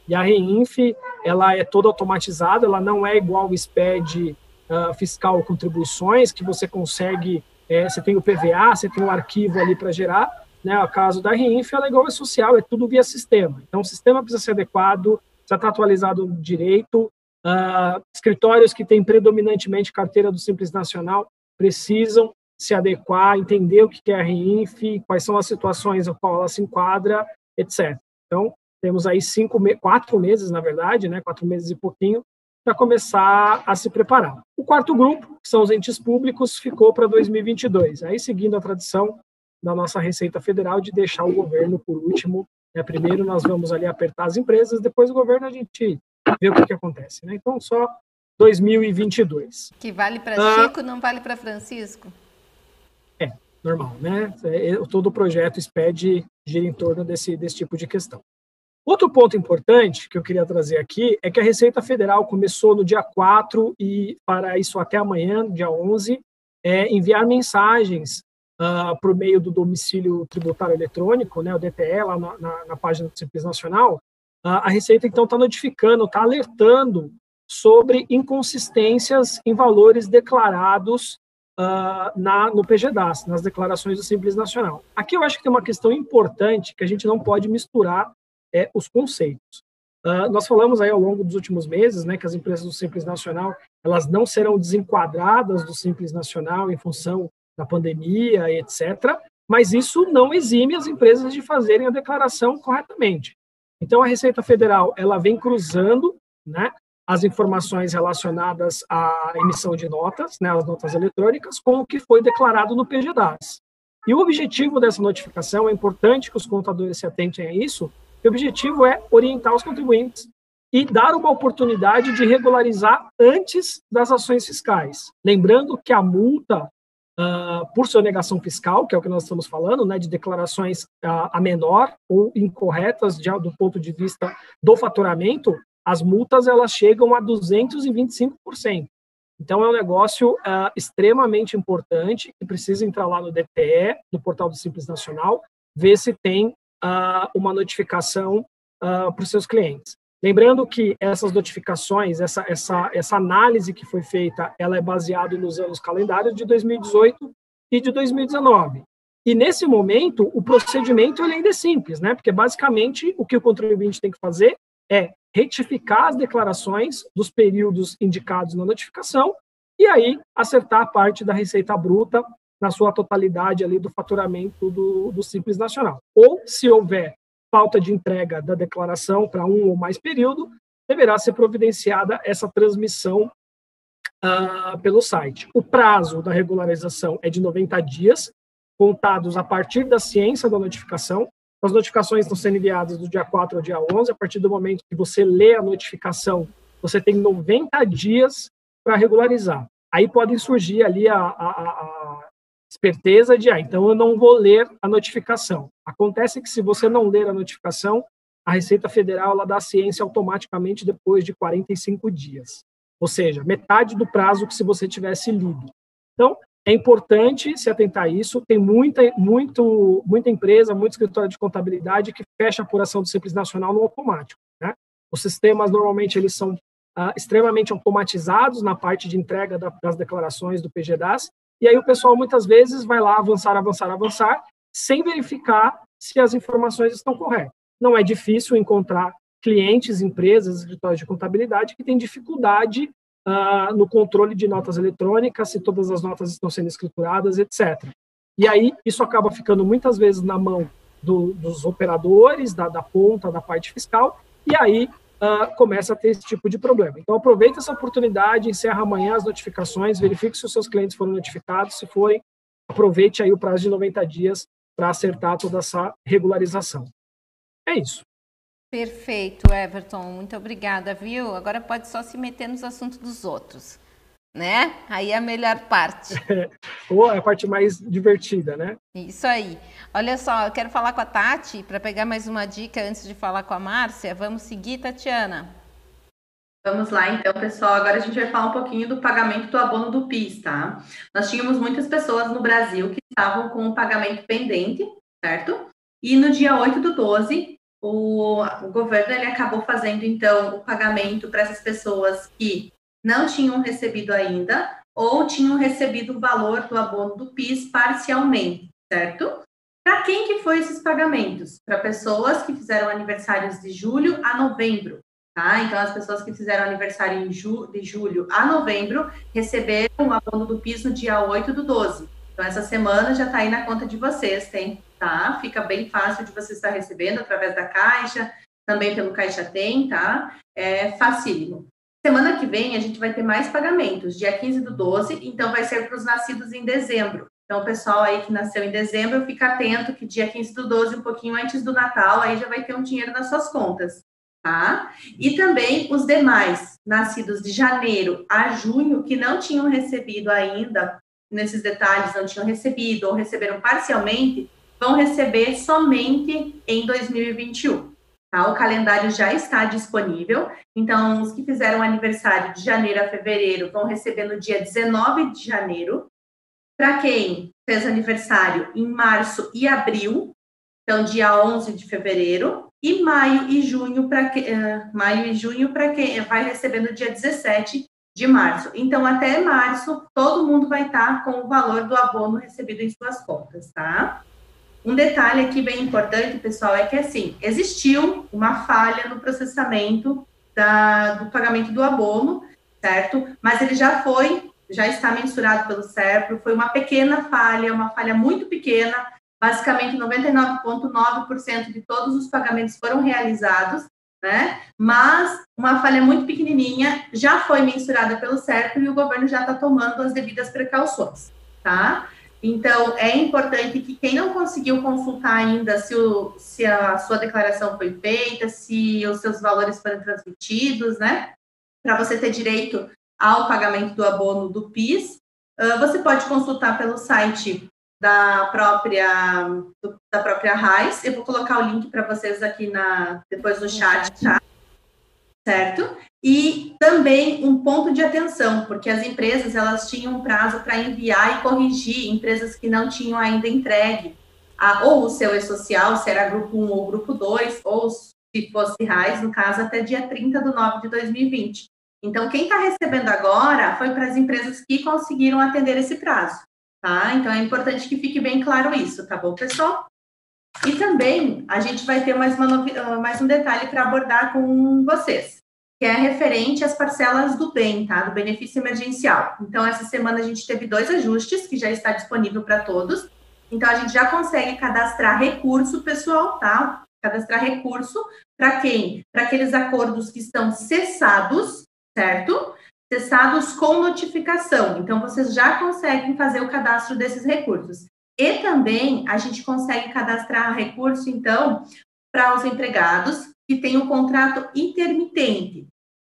E a REINF, ela é toda automatizada, ela não é igual o SPED uh, fiscal contribuições, que você consegue, é, você tem o PVA, você tem o arquivo ali para gerar, né, o caso da REINF, ela é igual ao social, é tudo via sistema. Então, o sistema precisa ser adequado, precisa estar atualizado direito. Uh, escritórios que têm predominantemente carteira do Simples Nacional precisam se adequar, entender o que é a REINF, quais são as situações a qual ela se enquadra, etc. Então, temos aí cinco, quatro meses, na verdade, né, quatro meses e pouquinho, para começar a se preparar. O quarto grupo, que são os entes públicos, ficou para 2022. Aí, seguindo a tradição, da nossa Receita Federal de deixar o governo por último. Né? Primeiro nós vamos ali apertar as empresas, depois o governo a gente vê o que, que acontece. Né? Então, só 2022. Que vale para ah, Chico, não vale para Francisco? É, normal, né? É, todo o projeto SPED gira em torno desse, desse tipo de questão. Outro ponto importante que eu queria trazer aqui é que a Receita Federal começou no dia 4 e para isso até amanhã, dia 11, é, enviar mensagens uh, meio do domicílio tributário eletrônico, né, o DTE, lá na, na, na página do Simples Nacional, uh, a Receita, então, está notificando, está alertando sobre inconsistências em valores declarados uh, na, no PGDAS, nas declarações do Simples Nacional. Aqui eu acho que tem uma questão importante que a gente não pode misturar é, os conceitos. Uh, nós falamos aí ao longo dos últimos meses, né, que as empresas do Simples Nacional elas não serão desenquadradas do Simples Nacional em função pandemia, etc. Mas isso não exime as empresas de fazerem a declaração corretamente. Então, a Receita Federal ela vem cruzando né, as informações relacionadas à emissão de notas, né, as notas eletrônicas, com o que foi declarado no PGDAS. E o objetivo dessa notificação, é importante que os contadores se atentem a isso, o objetivo é orientar os contribuintes e dar uma oportunidade de regularizar antes das ações fiscais. Lembrando que a multa uh, por sonegação fiscal, que é o que nós estamos falando, né, de declarações uh, a menor ou incorretas de, do ponto de vista do faturamento, as multas elas chegam a 225%. Então é um negócio uh, extremamente importante que precisa entrar lá no DTE, no portal do Simples Nacional, ver se tem uma notificação para os seus clientes. Lembrando que essas notificações, essa, essa, essa análise que foi feita, ela é baseada nos anos calendários de 2018 e de 2019. E nesse momento, o procedimento ainda é simples, né? Porque basicamente o que o contribuinte tem que fazer é retificar as declarações dos períodos indicados na notificação e aí acertar a parte da receita bruta na sua totalidade ali do faturamento do, do Simples Nacional. Ou, se houver falta de entrega da declaração para um ou mais período, deverá ser providenciada essa transmissão uh, pelo site. O prazo da regularização é de 90 dias, contados a partir da ciência da notificação. As notificações estão sendo enviadas do dia 4 ao dia 11. A partir do momento que você lê a notificação, você tem 90 dias para regularizar. Aí podem surgir ali a, a, a, esperteza de, ah, então eu não vou ler a notificação. Acontece que se você não ler a notificação, a Receita Federal ela dá ciência automaticamente depois de 45 dias. Ou seja, metade do prazo que se você tivesse lido. Então, é importante se atentar a isso. Tem muita, muito, muita empresa, muito escritório de contabilidade que fecha a apuração do Simples Nacional no automático. Né? Os sistemas, normalmente, eles são ah, extremamente automatizados na parte de entrega da, das declarações do PGDAS, e aí o pessoal muitas vezes vai lá avançar, avançar, avançar, sem verificar se as informações estão corretas. Não é difícil encontrar clientes, empresas, escritórios de contabilidade que têm dificuldade uh, no controle de notas eletrônicas, se todas as notas estão sendo escrituradas, etc. E aí isso acaba ficando muitas vezes na mão do, dos operadores, da, da ponta, da parte fiscal, e aí uh, começa a ter esse tipo de problema. Então, aproveita essa oportunidade, encerra amanhã as notificações, verifique se os seus clientes foram notificados, se forem, aproveite aí o prazo de 90 dias para acertar toda essa regularização. É isso. Perfeito, Everton. Muito obrigada, viu? Agora pode só se meter nos assuntos dos outros né? Aí é a melhor parte. [LAUGHS] Ou é a parte mais divertida, né? Isso aí. Olha só, eu quero falar com a Tati para pegar mais uma dica antes de falar com a Márcia. Vamos seguir, Tatiana? Vamos lá, então, pessoal. Agora a gente vai falar um pouquinho do pagamento do abono do PIS, tá? Nós tínhamos muitas pessoas no Brasil que estavam com o pagamento pendente, certo? E no dia 8 do 12, o, o governo ele acabou fazendo, então, o pagamento para essas pessoas que não tinham recebido ainda ou tinham recebido o valor do abono do PIS parcialmente, certo? Para quem que foi esses pagamentos? Para pessoas que fizeram aniversários de julho a novembro, tá? Então, as pessoas que fizeram aniversário ju de julho a novembro receberam o abono do PIS no dia 8 do 12. Então, essa semana já está aí na conta de vocês, tem, tá? Fica bem fácil de você estar recebendo através da Caixa, também pelo Caixa Tem, tá? É facílimo. Semana que vem a gente vai ter mais pagamentos, dia 15 do 12, então vai ser para os nascidos em dezembro. Então, o pessoal aí que nasceu em dezembro, fica atento que dia 15 do 12, um pouquinho antes do Natal, aí já vai ter um dinheiro nas suas contas, tá? E também os demais, nascidos de janeiro a junho, que não tinham recebido ainda, nesses detalhes, não tinham recebido ou receberam parcialmente, vão receber somente em 2021. Tá? O calendário já está disponível, então os que fizeram aniversário de janeiro a fevereiro vão receber no dia 19 de janeiro. Para quem fez aniversário em março e abril, então dia 11 de fevereiro, e maio e junho para que, uh, maio e junho para quem vai receber no dia 17 de março. Então até março todo mundo vai estar com o valor do abono recebido em suas contas, tá? Um detalhe aqui bem importante, pessoal, é que assim, existiu uma falha no processamento da, do pagamento do abono, certo? Mas ele já foi, já está mensurado pelo SERPRO, foi uma pequena falha, uma falha muito pequena, basicamente 99,9% de todos os pagamentos foram realizados, né? Mas uma falha muito pequenininha já foi mensurada pelo SERPRO e o governo já está tomando as devidas precauções, tá? Então, é importante que quem não conseguiu consultar ainda se, o, se a sua declaração foi feita, se os seus valores foram transmitidos, né? Para você ter direito ao pagamento do abono do PIS, uh, você pode consultar pelo site da própria do, da própria RAIS. Eu vou colocar o link para vocês aqui na depois no chat, tá? Certo? E também um ponto de atenção, porque as empresas elas tinham um prazo para enviar e corrigir empresas que não tinham ainda entregue a, ou o seu e-social, se era grupo 1 ou grupo 2, ou se fosse RAIS, no caso, até dia 30 de nove de 2020. Então, quem está recebendo agora foi para as empresas que conseguiram atender esse prazo, tá? Então, é importante que fique bem claro isso, tá bom, pessoal? E também a gente vai ter mais, uma, mais um detalhe para abordar com vocês que é referente às parcelas do bem, tá? Do benefício emergencial. Então, essa semana a gente teve dois ajustes que já está disponível para todos. Então, a gente já consegue cadastrar recurso, pessoal, tá? Cadastrar recurso para quem? Para aqueles acordos que estão cessados, certo? Cessados com notificação. Então, vocês já conseguem fazer o cadastro desses recursos. E também a gente consegue cadastrar recurso, então, para os empregados que têm um contrato intermitente.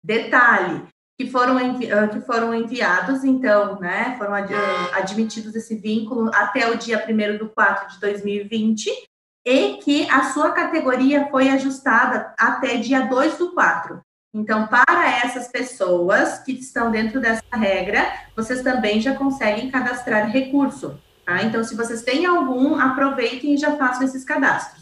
Detalhe, que foram, envi ah, que foram enviados, então, né, foram ad admitidos esse vínculo até o dia 1 do 4 de 2020, e que a sua categoria foi ajustada até dia 2 do 4. Então, para essas pessoas que estão dentro dessa regra, vocês também já conseguem cadastrar recurso. Tá? Então, se vocês têm algum, aproveitem e já façam esses cadastros.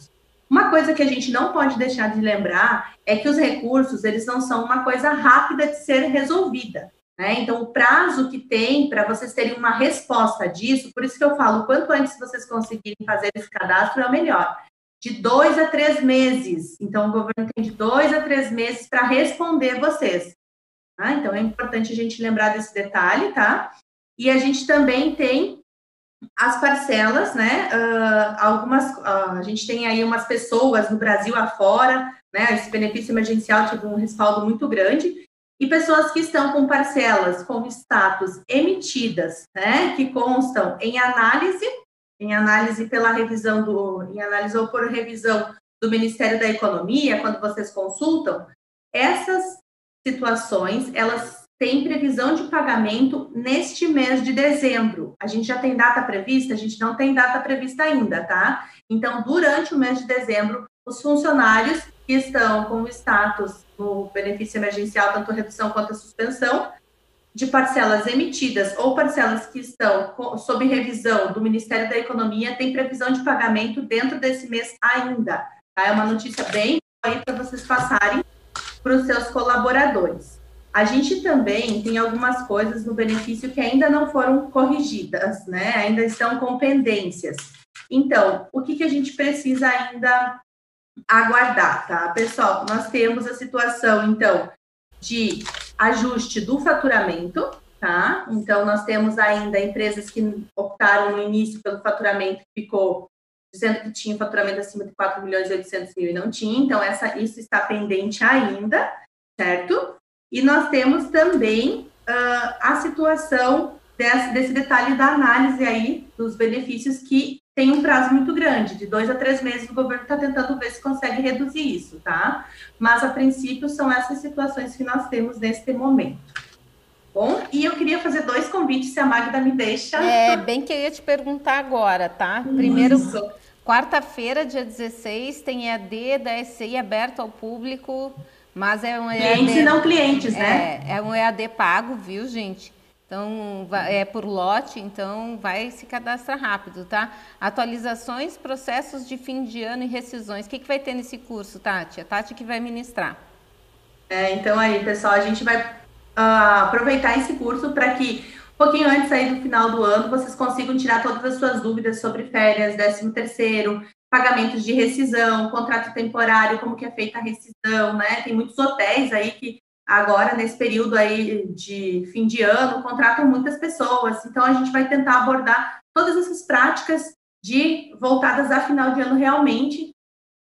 Uma coisa que a gente não pode deixar de lembrar é que os recursos, eles não são uma coisa rápida de ser resolvida. Né? Então, o prazo que tem para vocês terem uma resposta disso, por isso que eu falo, quanto antes vocês conseguirem fazer esse cadastro, é o melhor. De dois a três meses. Então, o governo tem de dois a três meses para responder vocês. Tá? Então, é importante a gente lembrar desse detalhe, tá? E a gente também tem as parcelas, né? Uh, algumas, uh, a gente tem aí umas pessoas no Brasil afora, né? Esse benefício emergencial teve um respaldo muito grande e pessoas que estão com parcelas com status emitidas, né? Que constam em análise, em análise pela revisão do, em análise ou por revisão do Ministério da Economia, quando vocês consultam, essas situações elas tem previsão de pagamento neste mês de dezembro. A gente já tem data prevista? A gente não tem data prevista ainda, tá? Então, durante o mês de dezembro, os funcionários que estão com o status no benefício emergencial, tanto redução quanto suspensão, de parcelas emitidas ou parcelas que estão sob revisão do Ministério da Economia, tem previsão de pagamento dentro desse mês ainda. Tá? É uma notícia bem aí para vocês passarem para os seus colaboradores. A gente também tem algumas coisas no benefício que ainda não foram corrigidas, né? Ainda estão com pendências. Então, o que, que a gente precisa ainda aguardar, tá? Pessoal, nós temos a situação, então, de ajuste do faturamento, tá? Então, nós temos ainda empresas que optaram no início pelo faturamento, ficou dizendo que tinha faturamento acima de 4 milhões e 800 mil e não tinha, então essa, isso está pendente ainda, certo? E nós temos também uh, a situação desse, desse detalhe da análise aí dos benefícios que tem um prazo muito grande, de dois a três meses, o governo está tentando ver se consegue reduzir isso, tá? Mas, a princípio, são essas situações que nós temos neste momento. Bom, e eu queria fazer dois convites, se a Magda me deixa. É, bem que eu ia te perguntar agora, tá? Primeiro, quarta-feira, dia 16, tem EAD da SCI aberto ao público, mas é um EAD... Clientes e não clientes, né? É, é um EAD pago, viu, gente? Então, é por lote, então vai se cadastrar rápido, tá? Atualizações, processos de fim de ano e rescisões. O que, que vai ter nesse curso, Tati? A Tati que vai ministrar. É, então aí, pessoal, a gente vai uh, aproveitar esse curso para que um pouquinho antes aí do final do ano vocês consigam tirar todas as suas dúvidas sobre férias, 13 terceiro, pagamentos de rescisão, contrato temporário, como que é feita a rescisão, né? Tem muitos hotéis aí que agora nesse período aí de fim de ano, contratam muitas pessoas. Então a gente vai tentar abordar todas essas práticas de voltadas a final de ano realmente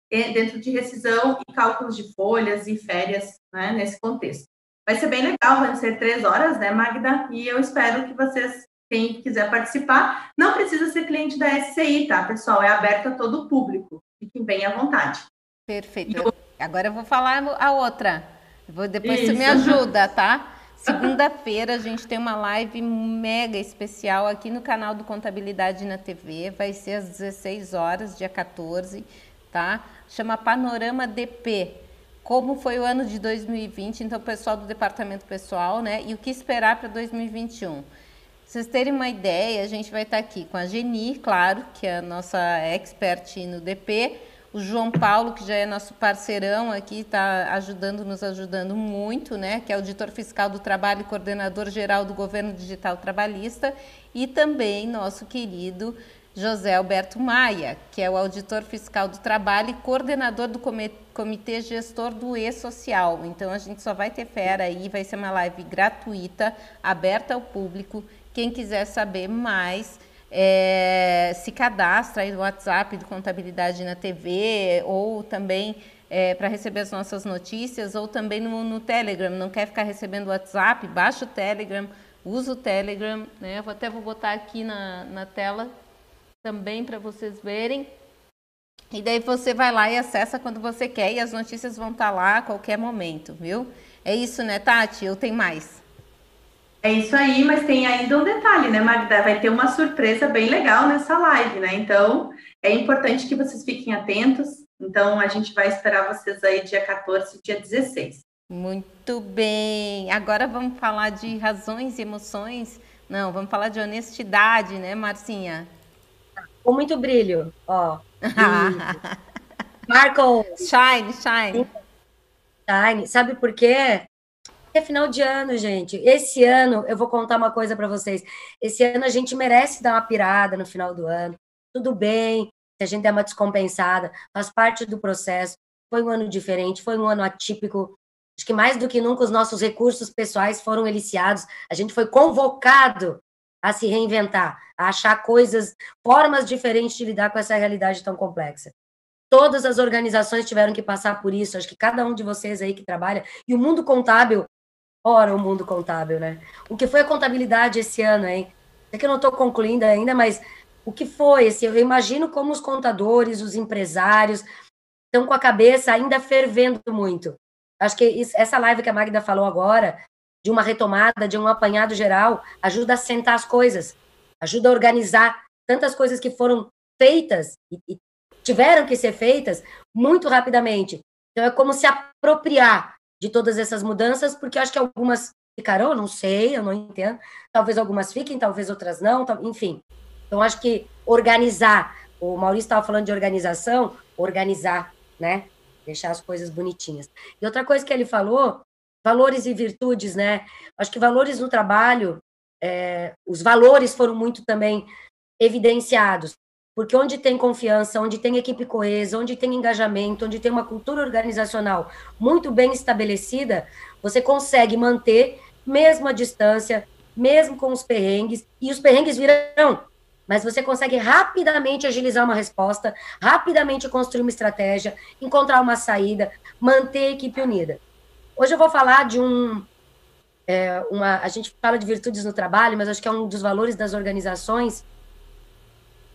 dentro de rescisão e cálculos de folhas e férias, né, nesse contexto. Vai ser bem legal, vai ser três horas, né, Magda? E eu espero que vocês, quem quiser participar, não precisa ser cliente da SCI, tá, pessoal? É aberto a todo o público. Fiquem bem à vontade. Perfeito. Eu... Agora eu vou falar a outra. Vou, depois Isso. você me ajuda, [LAUGHS] tá? Segunda-feira a gente tem uma live mega especial aqui no canal do Contabilidade na TV. Vai ser às 16 horas, dia 14, tá? Chama Panorama DP. Como foi o ano de 2020, então o pessoal do departamento pessoal, né? E o que esperar para 2021. Vocês terem uma ideia, a gente vai estar aqui com a Geni, claro, que é a nossa expert no DP, o João Paulo, que já é nosso parceirão aqui, está ajudando, nos ajudando muito, né? Que é auditor fiscal do trabalho e coordenador geral do governo digital trabalhista, e também nosso querido José Alberto Maia, que é o auditor fiscal do trabalho e coordenador do comitê gestor do E-Social. Então a gente só vai ter fera aí, vai ser uma live gratuita, aberta ao público. Quem quiser saber mais, é, se cadastra aí no WhatsApp do Contabilidade na TV ou também é, para receber as nossas notícias ou também no, no, Telegram. Não quer ficar recebendo o WhatsApp? Baixa o Telegram, usa o Telegram. Né? Eu até vou botar aqui na, na tela também para vocês verem. E daí você vai lá e acessa quando você quer e as notícias vão estar tá lá a qualquer momento, viu? É isso, né, Tati? Eu tenho mais. É isso aí, mas tem ainda um detalhe, né, Magda? Vai ter uma surpresa bem legal nessa live, né? Então, é importante que vocês fiquem atentos. Então, a gente vai esperar vocês aí dia 14 dia 16. Muito bem. Agora vamos falar de razões e emoções. Não, vamos falar de honestidade, né, Marcinha? Com muito brilho, ó. [LAUGHS] Marco. Shine, shine. Shine. Sabe por quê? É final de ano, gente. Esse ano, eu vou contar uma coisa para vocês. Esse ano a gente merece dar uma pirada no final do ano. Tudo bem, se a gente der uma descompensada, faz parte do processo. Foi um ano diferente, foi um ano atípico. Acho que mais do que nunca os nossos recursos pessoais foram eliciados. A gente foi convocado a se reinventar, a achar coisas, formas diferentes de lidar com essa realidade tão complexa. Todas as organizações tiveram que passar por isso. Acho que cada um de vocês aí que trabalha, e o mundo contábil Ora, o mundo contábil, né? O que foi a contabilidade esse ano, hein? É que eu não estou concluindo ainda, mas o que foi esse? Eu imagino como os contadores, os empresários estão com a cabeça ainda fervendo muito. Acho que isso, essa live que a Magda falou agora, de uma retomada, de um apanhado geral, ajuda a sentar as coisas, ajuda a organizar tantas coisas que foram feitas e, e tiveram que ser feitas muito rapidamente. Então, é como se apropriar de todas essas mudanças, porque acho que algumas ficarão, não sei, eu não entendo. Talvez algumas fiquem, talvez outras não, enfim. Então, acho que organizar, o Maurício estava falando de organização, organizar, né? Deixar as coisas bonitinhas. E outra coisa que ele falou, valores e virtudes, né? Acho que valores no trabalho, é, os valores foram muito também evidenciados. Porque onde tem confiança, onde tem equipe coesa, onde tem engajamento, onde tem uma cultura organizacional muito bem estabelecida, você consegue manter mesmo a distância, mesmo com os perrengues, e os perrengues virão, mas você consegue rapidamente agilizar uma resposta, rapidamente construir uma estratégia, encontrar uma saída, manter a equipe unida. Hoje eu vou falar de um. É, uma, a gente fala de virtudes no trabalho, mas acho que é um dos valores das organizações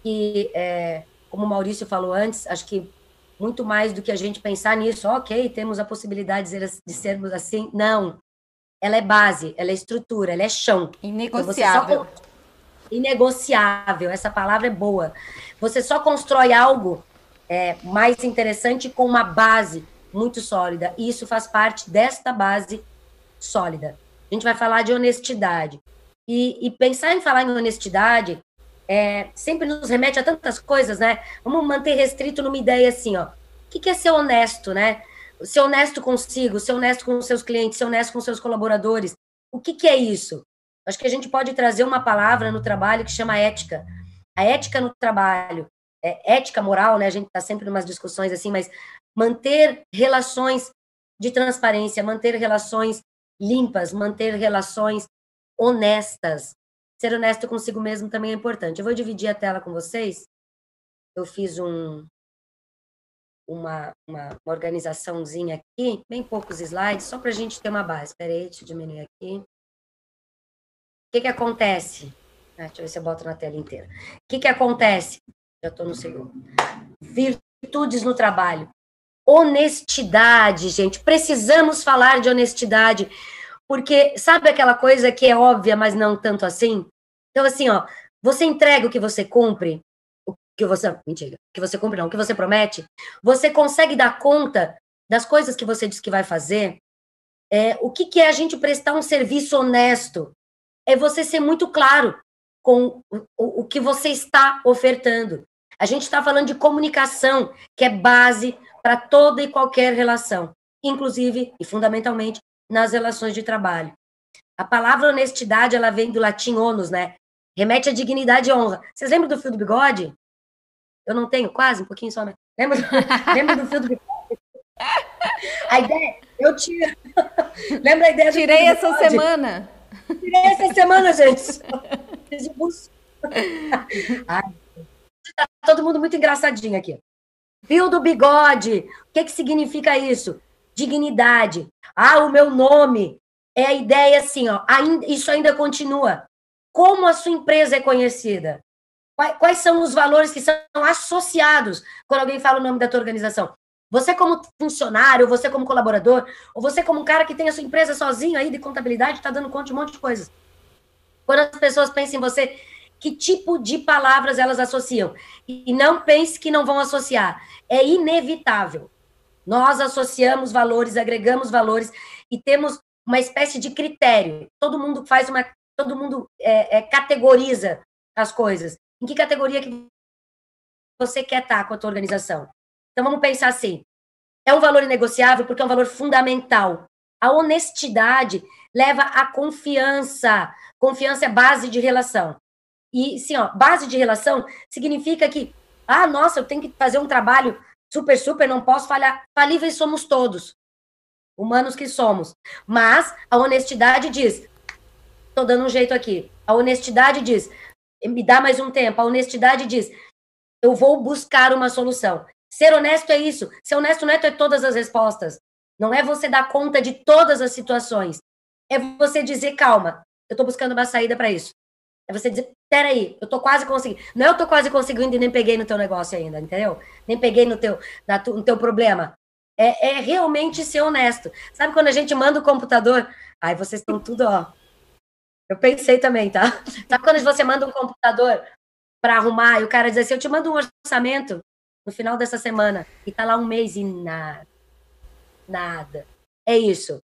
que, é, como o Maurício falou antes, acho que muito mais do que a gente pensar nisso, ok, temos a possibilidade de sermos assim. Não. Ela é base, ela é estrutura, ela é chão. Inegociável. Então só... Inegociável, essa palavra é boa. Você só constrói algo é, mais interessante com uma base muito sólida. E isso faz parte desta base sólida. A gente vai falar de honestidade. E, e pensar em falar em honestidade é, sempre nos remete a tantas coisas, né? Vamos manter restrito numa ideia assim, ó. O que, que é ser honesto, né? Ser honesto consigo, ser honesto com os seus clientes, ser honesto com os seus colaboradores. O que, que é isso? Acho que a gente pode trazer uma palavra no trabalho que chama ética. A ética no trabalho, é, ética moral, né? A gente está sempre em umas discussões assim, mas manter relações de transparência, manter relações limpas, manter relações honestas, ser honesto consigo mesmo também é importante. Eu vou dividir a tela com vocês. Eu fiz um, uma, uma, uma organizaçãozinha aqui, bem poucos slides, só para a gente ter uma base. Espera aí, deixa eu diminuir aqui. O que, que acontece? Ah, deixa eu ver se eu boto na tela inteira. O que, que acontece? Já estou no segundo. Virtudes no trabalho. Honestidade, gente. Precisamos falar de honestidade porque sabe aquela coisa que é óbvia, mas não tanto assim? Então, assim, ó, você entrega o que você cumpre, o que você. Mentira, o que você cumpre, não, o que você promete, você consegue dar conta das coisas que você diz que vai fazer. É, o que, que é a gente prestar um serviço honesto? É você ser muito claro com o, o, o que você está ofertando. A gente está falando de comunicação, que é base para toda e qualquer relação, inclusive e fundamentalmente nas relações de trabalho. A palavra honestidade, ela vem do latim onus, né? Remete à dignidade e honra. Vocês lembram do fio do bigode? Eu não tenho, quase, um pouquinho só. Mas... Lembra, [LAUGHS] lembra do fio do bigode? A ideia, eu tiro. [LAUGHS] Lembra a ideia do Tirei essa semana. Tirei essa semana, gente. [LAUGHS] Ai, tá todo mundo muito engraçadinho aqui. Fio do bigode. O que, que significa isso? Dignidade. Ah, o meu nome. É a ideia assim, ó, ainda, isso ainda continua. Como a sua empresa é conhecida? Quais, são os valores que são associados quando alguém fala o nome da tua organização? Você como funcionário, você como colaborador, ou você como um cara que tem a sua empresa sozinho aí de contabilidade, está dando conta de um monte de coisas. Quando as pessoas pensam em você, que tipo de palavras elas associam? E não pense que não vão associar. É inevitável. Nós associamos valores, agregamos valores e temos uma espécie de critério. Todo mundo faz uma. Todo mundo é, é, categoriza as coisas. Em que categoria que você quer estar com a tua organização? Então vamos pensar assim. É um valor inegociável porque é um valor fundamental. A honestidade leva à confiança. Confiança é base de relação. E, sim, ó, base de relação significa que, ah, nossa, eu tenho que fazer um trabalho super, super, não posso falhar. Falíveis somos todos, humanos que somos. Mas a honestidade diz: estou dando um jeito aqui. A honestidade diz: me dá mais um tempo. A honestidade diz: eu vou buscar uma solução. Ser honesto é isso. Ser honesto não é ter todas as respostas. Não é você dar conta de todas as situações. É você dizer, calma, eu estou buscando uma saída para isso. É você dizer, peraí, eu tô quase conseguindo. Não é eu tô quase conseguindo e nem peguei no teu negócio ainda, entendeu? Nem peguei no teu, na tu, no teu problema. É, é realmente ser honesto. Sabe quando a gente manda o computador? Ai, vocês estão tudo, ó. Eu pensei também, tá? [LAUGHS] Sabe quando você manda um computador para arrumar e o cara diz assim, eu te mando um orçamento, no final dessa semana e tá lá um mês e nada. Nada. É isso.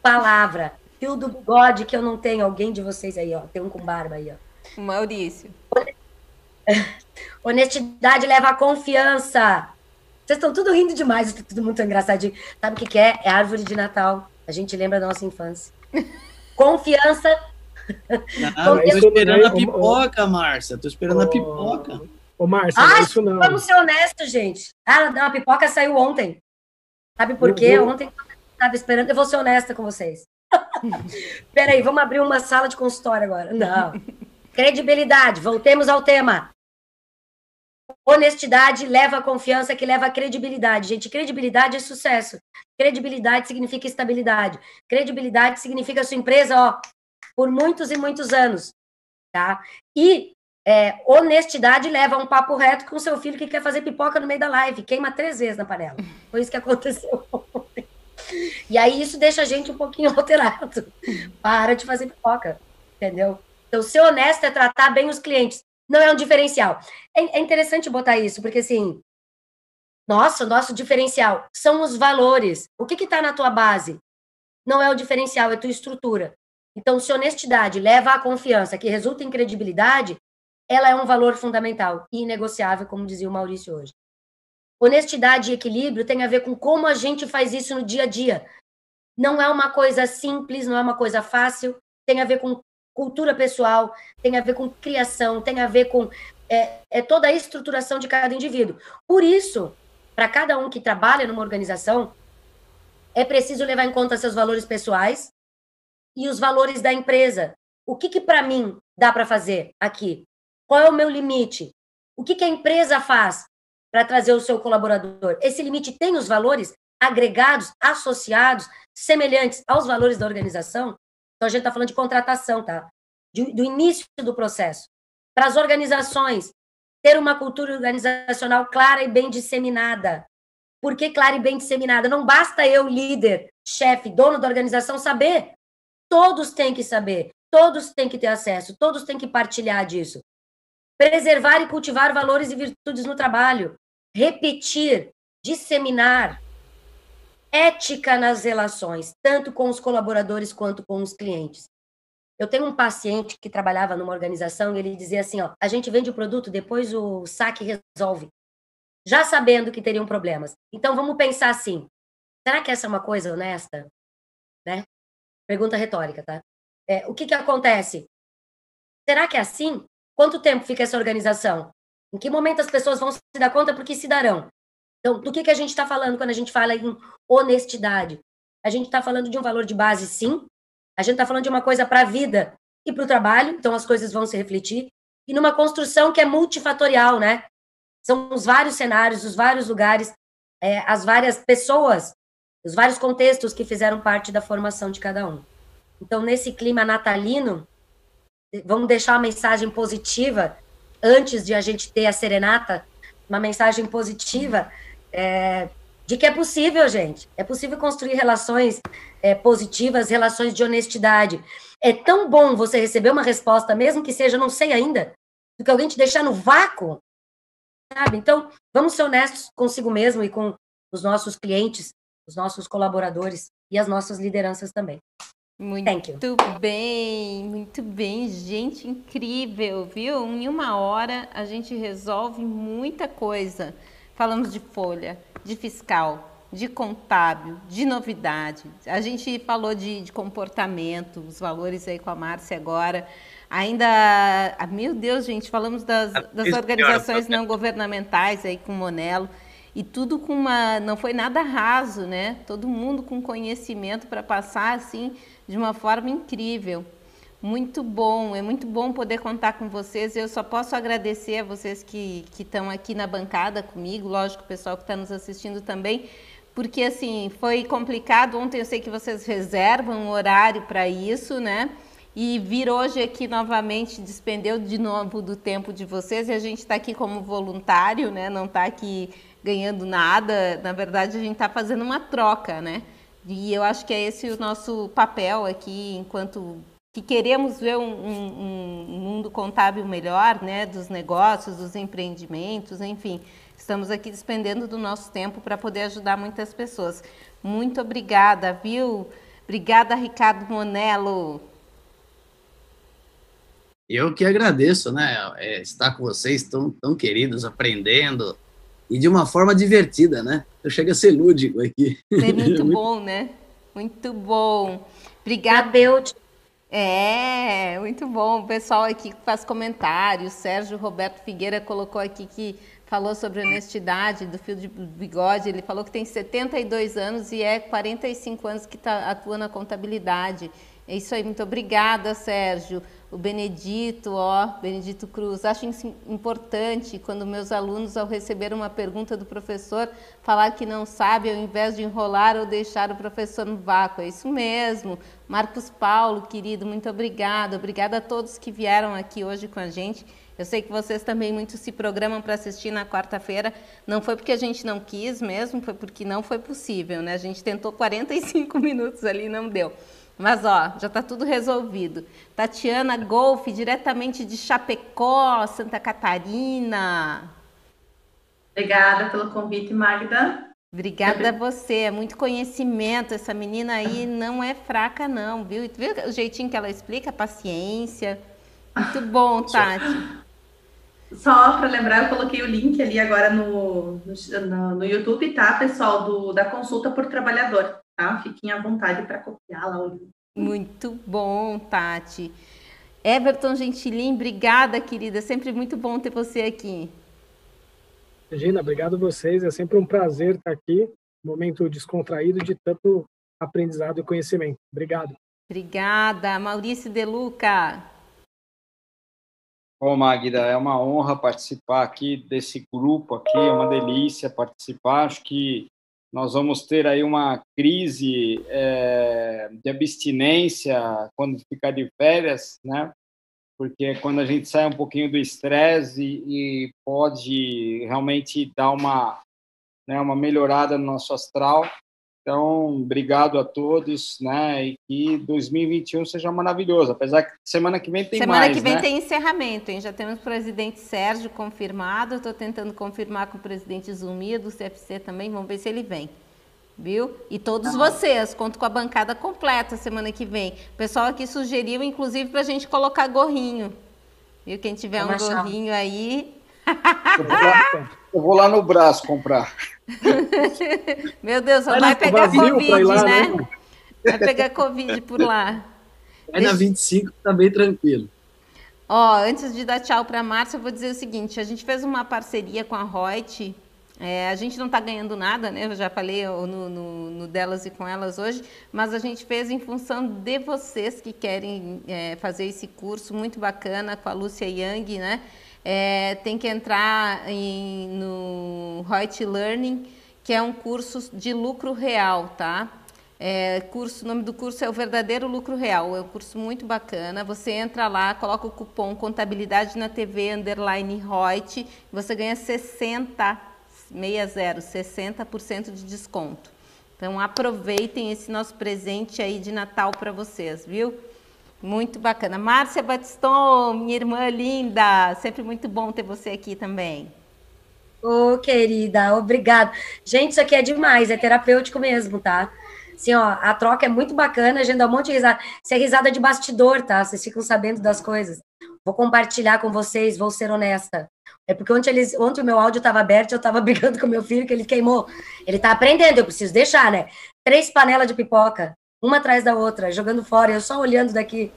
Palavra. Fio do bigode que eu não tenho. Alguém de vocês aí, ó. Tem um com barba aí, ó. Maurício. Honestidade leva a confiança. Vocês estão tudo rindo demais, tudo muito engraçadinho. Sabe o que, que é? É árvore de Natal. A gente lembra da nossa infância. [LAUGHS] Confiança. Não, eu tô esperando a pipoca, Márcia. Tô esperando a pipoca. Ô, Márcia, ah, isso não. Vamos ser honestos, gente. Ah, não, a pipoca saiu ontem. Sabe por quê? Ontem eu estava esperando. Eu vou ser honesta com vocês. [LAUGHS] Peraí, vamos abrir uma sala de consultório agora. Não. Credibilidade. Voltemos ao tema. Honestidade leva a confiança, que leva a credibilidade. Gente, credibilidade é sucesso. Credibilidade significa estabilidade. Credibilidade significa a sua empresa, ó, por muitos e muitos anos, tá? E é, honestidade leva a um papo reto com seu filho que quer fazer pipoca no meio da live, queima três vezes na panela. Foi isso que aconteceu. [LAUGHS] [LAUGHS] E aí isso deixa a gente um pouquinho [LAUGHS] alterado. Para de fazer pipoca, entendeu? Então, ser honesto é tratar bem os clientes. Não é um diferencial. É, é interessante botar isso, porque assim, nossa, nosso diferencial são os valores. O que está na tua base? Não é o diferencial, é tua estrutura. Então, se honestidade leva à confiança, que resulta em credibilidade, ela é um valor fundamental e inegociável, como dizia o Maurício hoje. Honestidade e equilíbrio tem a ver com como a gente faz isso no dia a dia. Não é uma coisa simples, não é uma coisa fácil, tem a ver com cultura pessoal, tem a ver com criação, tem a ver com é, é toda a estruturação de cada indivíduo. Por isso, para cada um que trabalha numa organização, é preciso levar em conta seus valores pessoais e os valores da empresa. O que, que para mim dá para fazer aqui? Qual é o meu limite? O que, que a empresa faz para trazer o seu colaborador? Esse limite tem os valores agregados, associados, semelhantes aos valores da organização? Então, a gente está falando de contratação, tá? De, do início do processo. Para as organizações, ter uma cultura organizacional clara e bem disseminada. Por que clara e bem disseminada? Não basta eu, líder, chefe, dono da organização, saber. Todos têm que saber. Todos têm que ter acesso. Todos têm que partilhar disso. Preservar e cultivar valores e virtudes no trabalho. Repetir, disseminar, ética nas relações, tanto com os colaboradores quanto com os clientes. Eu tenho um paciente que trabalhava numa organização e ele dizia assim, ó, a gente vende o produto, depois o saque resolve, já sabendo que teriam problemas. Então vamos pensar assim, será que essa é uma coisa honesta? Né? Pergunta retórica, tá? É, o que que acontece? Será que é assim? Quanto tempo fica essa organização? Em que momento as pessoas vão se dar conta? Porque se darão. Então, do que, que a gente está falando quando a gente fala em honestidade? A gente está falando de um valor de base, sim. A gente está falando de uma coisa para a vida e para o trabalho, então as coisas vão se refletir. E numa construção que é multifatorial, né? São os vários cenários, os vários lugares, é, as várias pessoas, os vários contextos que fizeram parte da formação de cada um. Então, nesse clima natalino, vamos deixar uma mensagem positiva antes de a gente ter a serenata, uma mensagem positiva é, de que é possível, gente. É possível construir relações é, positivas, relações de honestidade. É tão bom você receber uma resposta, mesmo que seja não sei ainda, do que alguém te deixar no vácuo, sabe? Então, vamos ser honestos consigo mesmo e com os nossos clientes, os nossos colaboradores e as nossas lideranças também. Muito bem, muito bem, gente, incrível, viu? Em uma hora a gente resolve muita coisa. Falamos de folha, de fiscal, de contábil, de novidade. A gente falou de, de comportamento, os valores aí com a Márcia agora. Ainda, ah, meu Deus, gente, falamos das, das organizações não governamentais aí com o Monelo. E tudo com uma. Não foi nada raso, né? Todo mundo com conhecimento para passar assim de uma forma incrível. Muito bom, é muito bom poder contar com vocês. Eu só posso agradecer a vocês que estão aqui na bancada comigo, lógico, o pessoal que está nos assistindo também, porque assim, foi complicado. Ontem eu sei que vocês reservam um horário para isso, né? E vir hoje aqui novamente despendeu de novo do tempo de vocês e a gente está aqui como voluntário, né? Não está aqui ganhando nada. Na verdade, a gente está fazendo uma troca, né? E eu acho que é esse o nosso papel aqui, enquanto que queremos ver um, um, um, mundo contábil melhor, né, dos negócios, dos empreendimentos, enfim, Estamos aqui despendendo do nosso tempo para poder ajudar muitas pessoas. Muito obrigada, viu? Obrigada, Ricardo Monello. Eu que agradeço, né? É, estar com vocês tão, tão queridos, aprendendo e de uma forma divertida, né? Eu chego a ser lúdico aqui. [LAUGHS] É muito bom, né? Muito bom. Obrigada. É, muito bom. O pessoal aqui faz comentários. Sérgio Roberto Figueira colocou aqui que falou sobre honestidade do fio de bigode. Ele falou que tem 72 anos e é 45 anos que tá, atua na contabilidade. É isso aí, muito obrigada, Sérgio. O Benedito, ó, Benedito Cruz. Acho importante quando meus alunos, ao receber uma pergunta do professor, falar que não sabe, ao invés de enrolar ou deixar o professor no vácuo. É isso mesmo. Marcos Paulo, querido, muito obrigada. Obrigada a todos que vieram aqui hoje com a gente. Eu sei que vocês também muito se programam para assistir na quarta-feira. Não foi porque a gente não quis mesmo, foi porque não foi possível, né? A gente tentou 45 [LAUGHS] minutos ali e não deu. Mas ó, já está tudo resolvido. Tatiana Golfe, diretamente de Chapecó, Santa Catarina. Obrigada pelo convite, Magda. Obrigada a você, é muito conhecimento. Essa menina aí não é fraca, não, viu? Viu o jeitinho que ela explica? Paciência. Muito bom, [LAUGHS] Tati. Só para lembrar, eu coloquei o link ali agora no, no, no YouTube, tá, pessoal, do, da consulta por trabalhador tá? Fiquem à vontade para copiar lá o. Muito bom, Tati. Everton Gentilin, obrigada, querida. Sempre muito bom ter você aqui. Regina, obrigado a vocês. É sempre um prazer estar aqui. Momento descontraído de tanto aprendizado e conhecimento. Obrigado. Obrigada. Maurício De Luca. Bom, Magda, é uma honra participar aqui desse grupo aqui, é uma delícia participar. Acho que nós vamos ter aí uma crise é, de abstinência quando ficar de férias, né? Porque quando a gente sai um pouquinho do estresse e, e, pode realmente dar uma, né, uma melhorada no nosso astral. Então, obrigado a todos, né? E que 2021 seja maravilhoso. Apesar que semana que vem tem semana mais. Semana que vem né? tem encerramento, hein? Já temos o presidente Sérgio confirmado. Estou tentando confirmar com o presidente Zumir do CFC também. Vamos ver se ele vem. Viu? E todos ah. vocês, conto com a bancada completa semana que vem. O pessoal aqui sugeriu, inclusive, para a gente colocar gorrinho. Viu? Quem tiver um gorrinho aí. Eu vou, lá, eu vou lá no braço comprar. Meu Deus, só vai, vai pegar Covid, lá, né? né? Vai pegar Covid por lá. Vai Deixa... na 25, tá bem tranquilo. Ó, antes de dar tchau para a Márcia, eu vou dizer o seguinte: a gente fez uma parceria com a Reut. É, a gente não está ganhando nada, né? Eu já falei no, no, no, delas e com elas hoje, mas a gente fez em função de vocês que querem é, fazer esse curso muito bacana com a Lúcia Yang, né? É, tem que entrar em, no Reut Learning, que é um curso de lucro real, tá? É, curso, o nome do curso é o Verdadeiro Lucro Real. É um curso muito bacana. Você entra lá, coloca o cupom Contabilidade na TV Underline Reut, você ganha 60, 60, 60% de desconto. Então aproveitem esse nosso presente aí de Natal para vocês, viu? Muito bacana. Márcia Batiston, minha irmã linda, sempre muito bom ter você aqui também. Ô, oh, querida, obrigada. Gente, isso aqui é demais, é terapêutico mesmo, tá? Assim, ó, a troca é muito bacana, a gente dá um monte de risada. Isso é risada de bastidor, tá? Vocês ficam sabendo das coisas. Vou compartilhar com vocês, vou ser honesta. É porque ontem, eles, ontem o meu áudio estava aberto, eu estava [LAUGHS] brigando com meu filho, que ele queimou. Ele está aprendendo, eu preciso deixar, né? Três panelas de pipoca, uma atrás da outra, jogando fora, eu só olhando daqui.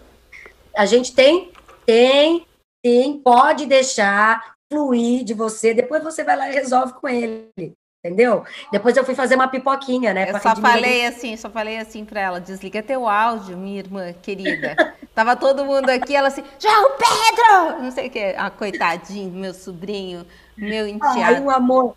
A gente tem, tem, tem, pode deixar fluir de você, depois você vai lá e resolve com ele entendeu? Depois eu fui fazer uma pipoquinha, né? Eu só falei assim, só falei assim para ela, desliga teu áudio, minha irmã querida. [LAUGHS] Tava todo mundo aqui, ela assim, João Pedro! Não sei o que, ah, coitadinho, meu sobrinho, meu enteado. Ai, um amor.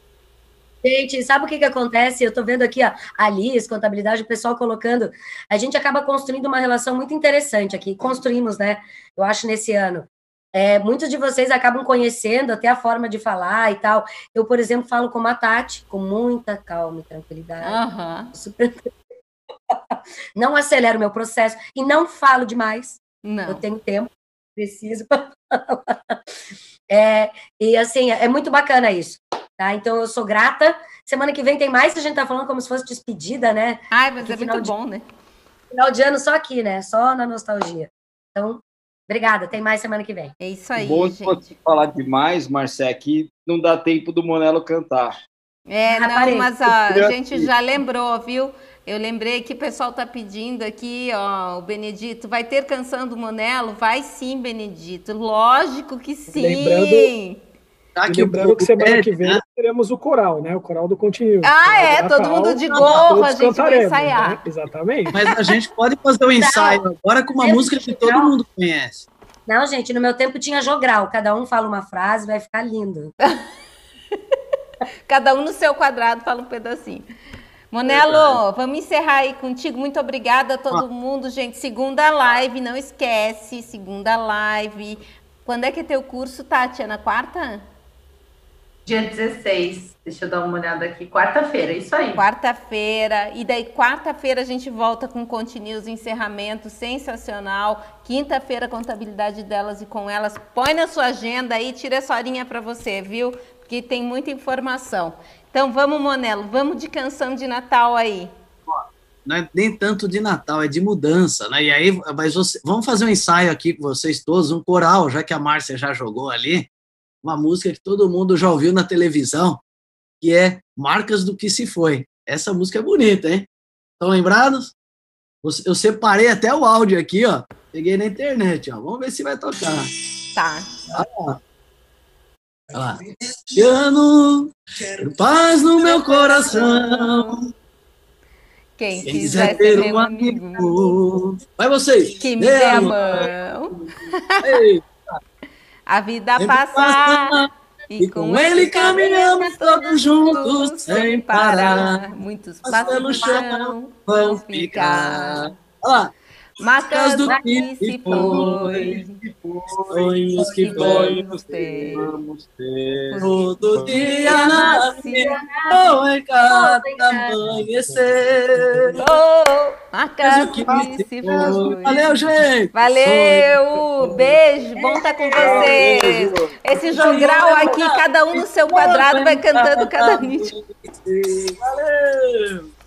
Gente, sabe o que que acontece? Eu tô vendo aqui, ó, a Liz, contabilidade, o pessoal colocando, a gente acaba construindo uma relação muito interessante aqui, construímos, né? Eu acho, nesse ano. É, muitos de vocês acabam conhecendo até a forma de falar e tal. Eu, por exemplo, falo com a Tati, com muita calma e tranquilidade. Uhum. [LAUGHS] Super... Não acelero o meu processo e não falo demais. Não. Eu tenho tempo, preciso. [LAUGHS] é, e assim, é muito bacana isso. Tá? Então eu sou grata. Semana que vem tem mais, a gente tá falando como se fosse despedida, né? Ai, mas é muito bom, né? Final de ano só aqui, né? Só na nostalgia. Então, obrigada. Tem mais semana que vem. É isso aí, bom gente. falar demais, Marcé, que não dá tempo do Monelo cantar. É, não, mas ó, a gente já lembrou, viu? Eu lembrei que o pessoal tá pedindo aqui, ó, o Benedito, vai ter canção do Monelo? Vai sim, Benedito. Lógico que sim. Lembrando, tá que lembrando que semana que vem né? teremos o coral, né? O coral do Continuo. Ah, é, todo mundo de gorro, a gente vai ensaiar. Né? Exatamente. Mas a gente pode fazer um ensaio agora com uma música que todo mundo conhece. Não, gente, no meu tempo tinha jogral, cada um fala uma frase, vai ficar lindo. [LAUGHS] cada um no seu quadrado fala um pedacinho. Monelo, vamos encerrar aí contigo. Muito obrigada a todo ah. mundo, gente. Segunda live, não esquece, segunda live. Quando é que é teu curso, Tati? É na quarta? Dia 16. Deixa eu dar uma olhada aqui. Quarta-feira, isso aí. Quarta-feira. E daí, quarta-feira, a gente volta com Continuous encerramento sensacional. Quinta-feira, contabilidade delas e com elas. Põe na sua agenda aí, tira essa horinha para você, viu? Porque tem muita informação. Então vamos, Monelo, vamos de canção de Natal aí. Não é nem tanto de Natal, é de mudança, né? E aí, mas você, vamos fazer um ensaio aqui com vocês todos, um coral, já que a Márcia já jogou ali, uma música que todo mundo já ouviu na televisão, que é Marcas do que se foi. Essa música é bonita, hein? Estão lembrados? Eu separei até o áudio aqui, ó. Peguei na internet, ó. Vamos ver se vai tocar. Tá. Ah, lá. Ano, paz no meu coração. Quem, Quem quiser ter um amigo, amigo. vai vocês. Que me dê a mão. A vida passa. E com ele caminhamos todos juntos sem parar. Muitos passos no chão vão ficar. Olha lá. Marcas do que se foi, sonhos que vamos ter. Todo dia nasce, ou em cada amanhecer. Oh, marcas do que se foi. Valeu, gente. Valeu, beijo, bom estar com vocês. Esse jogral aqui, cada um no seu quadrado, vai cantando cada vídeo. Valeu.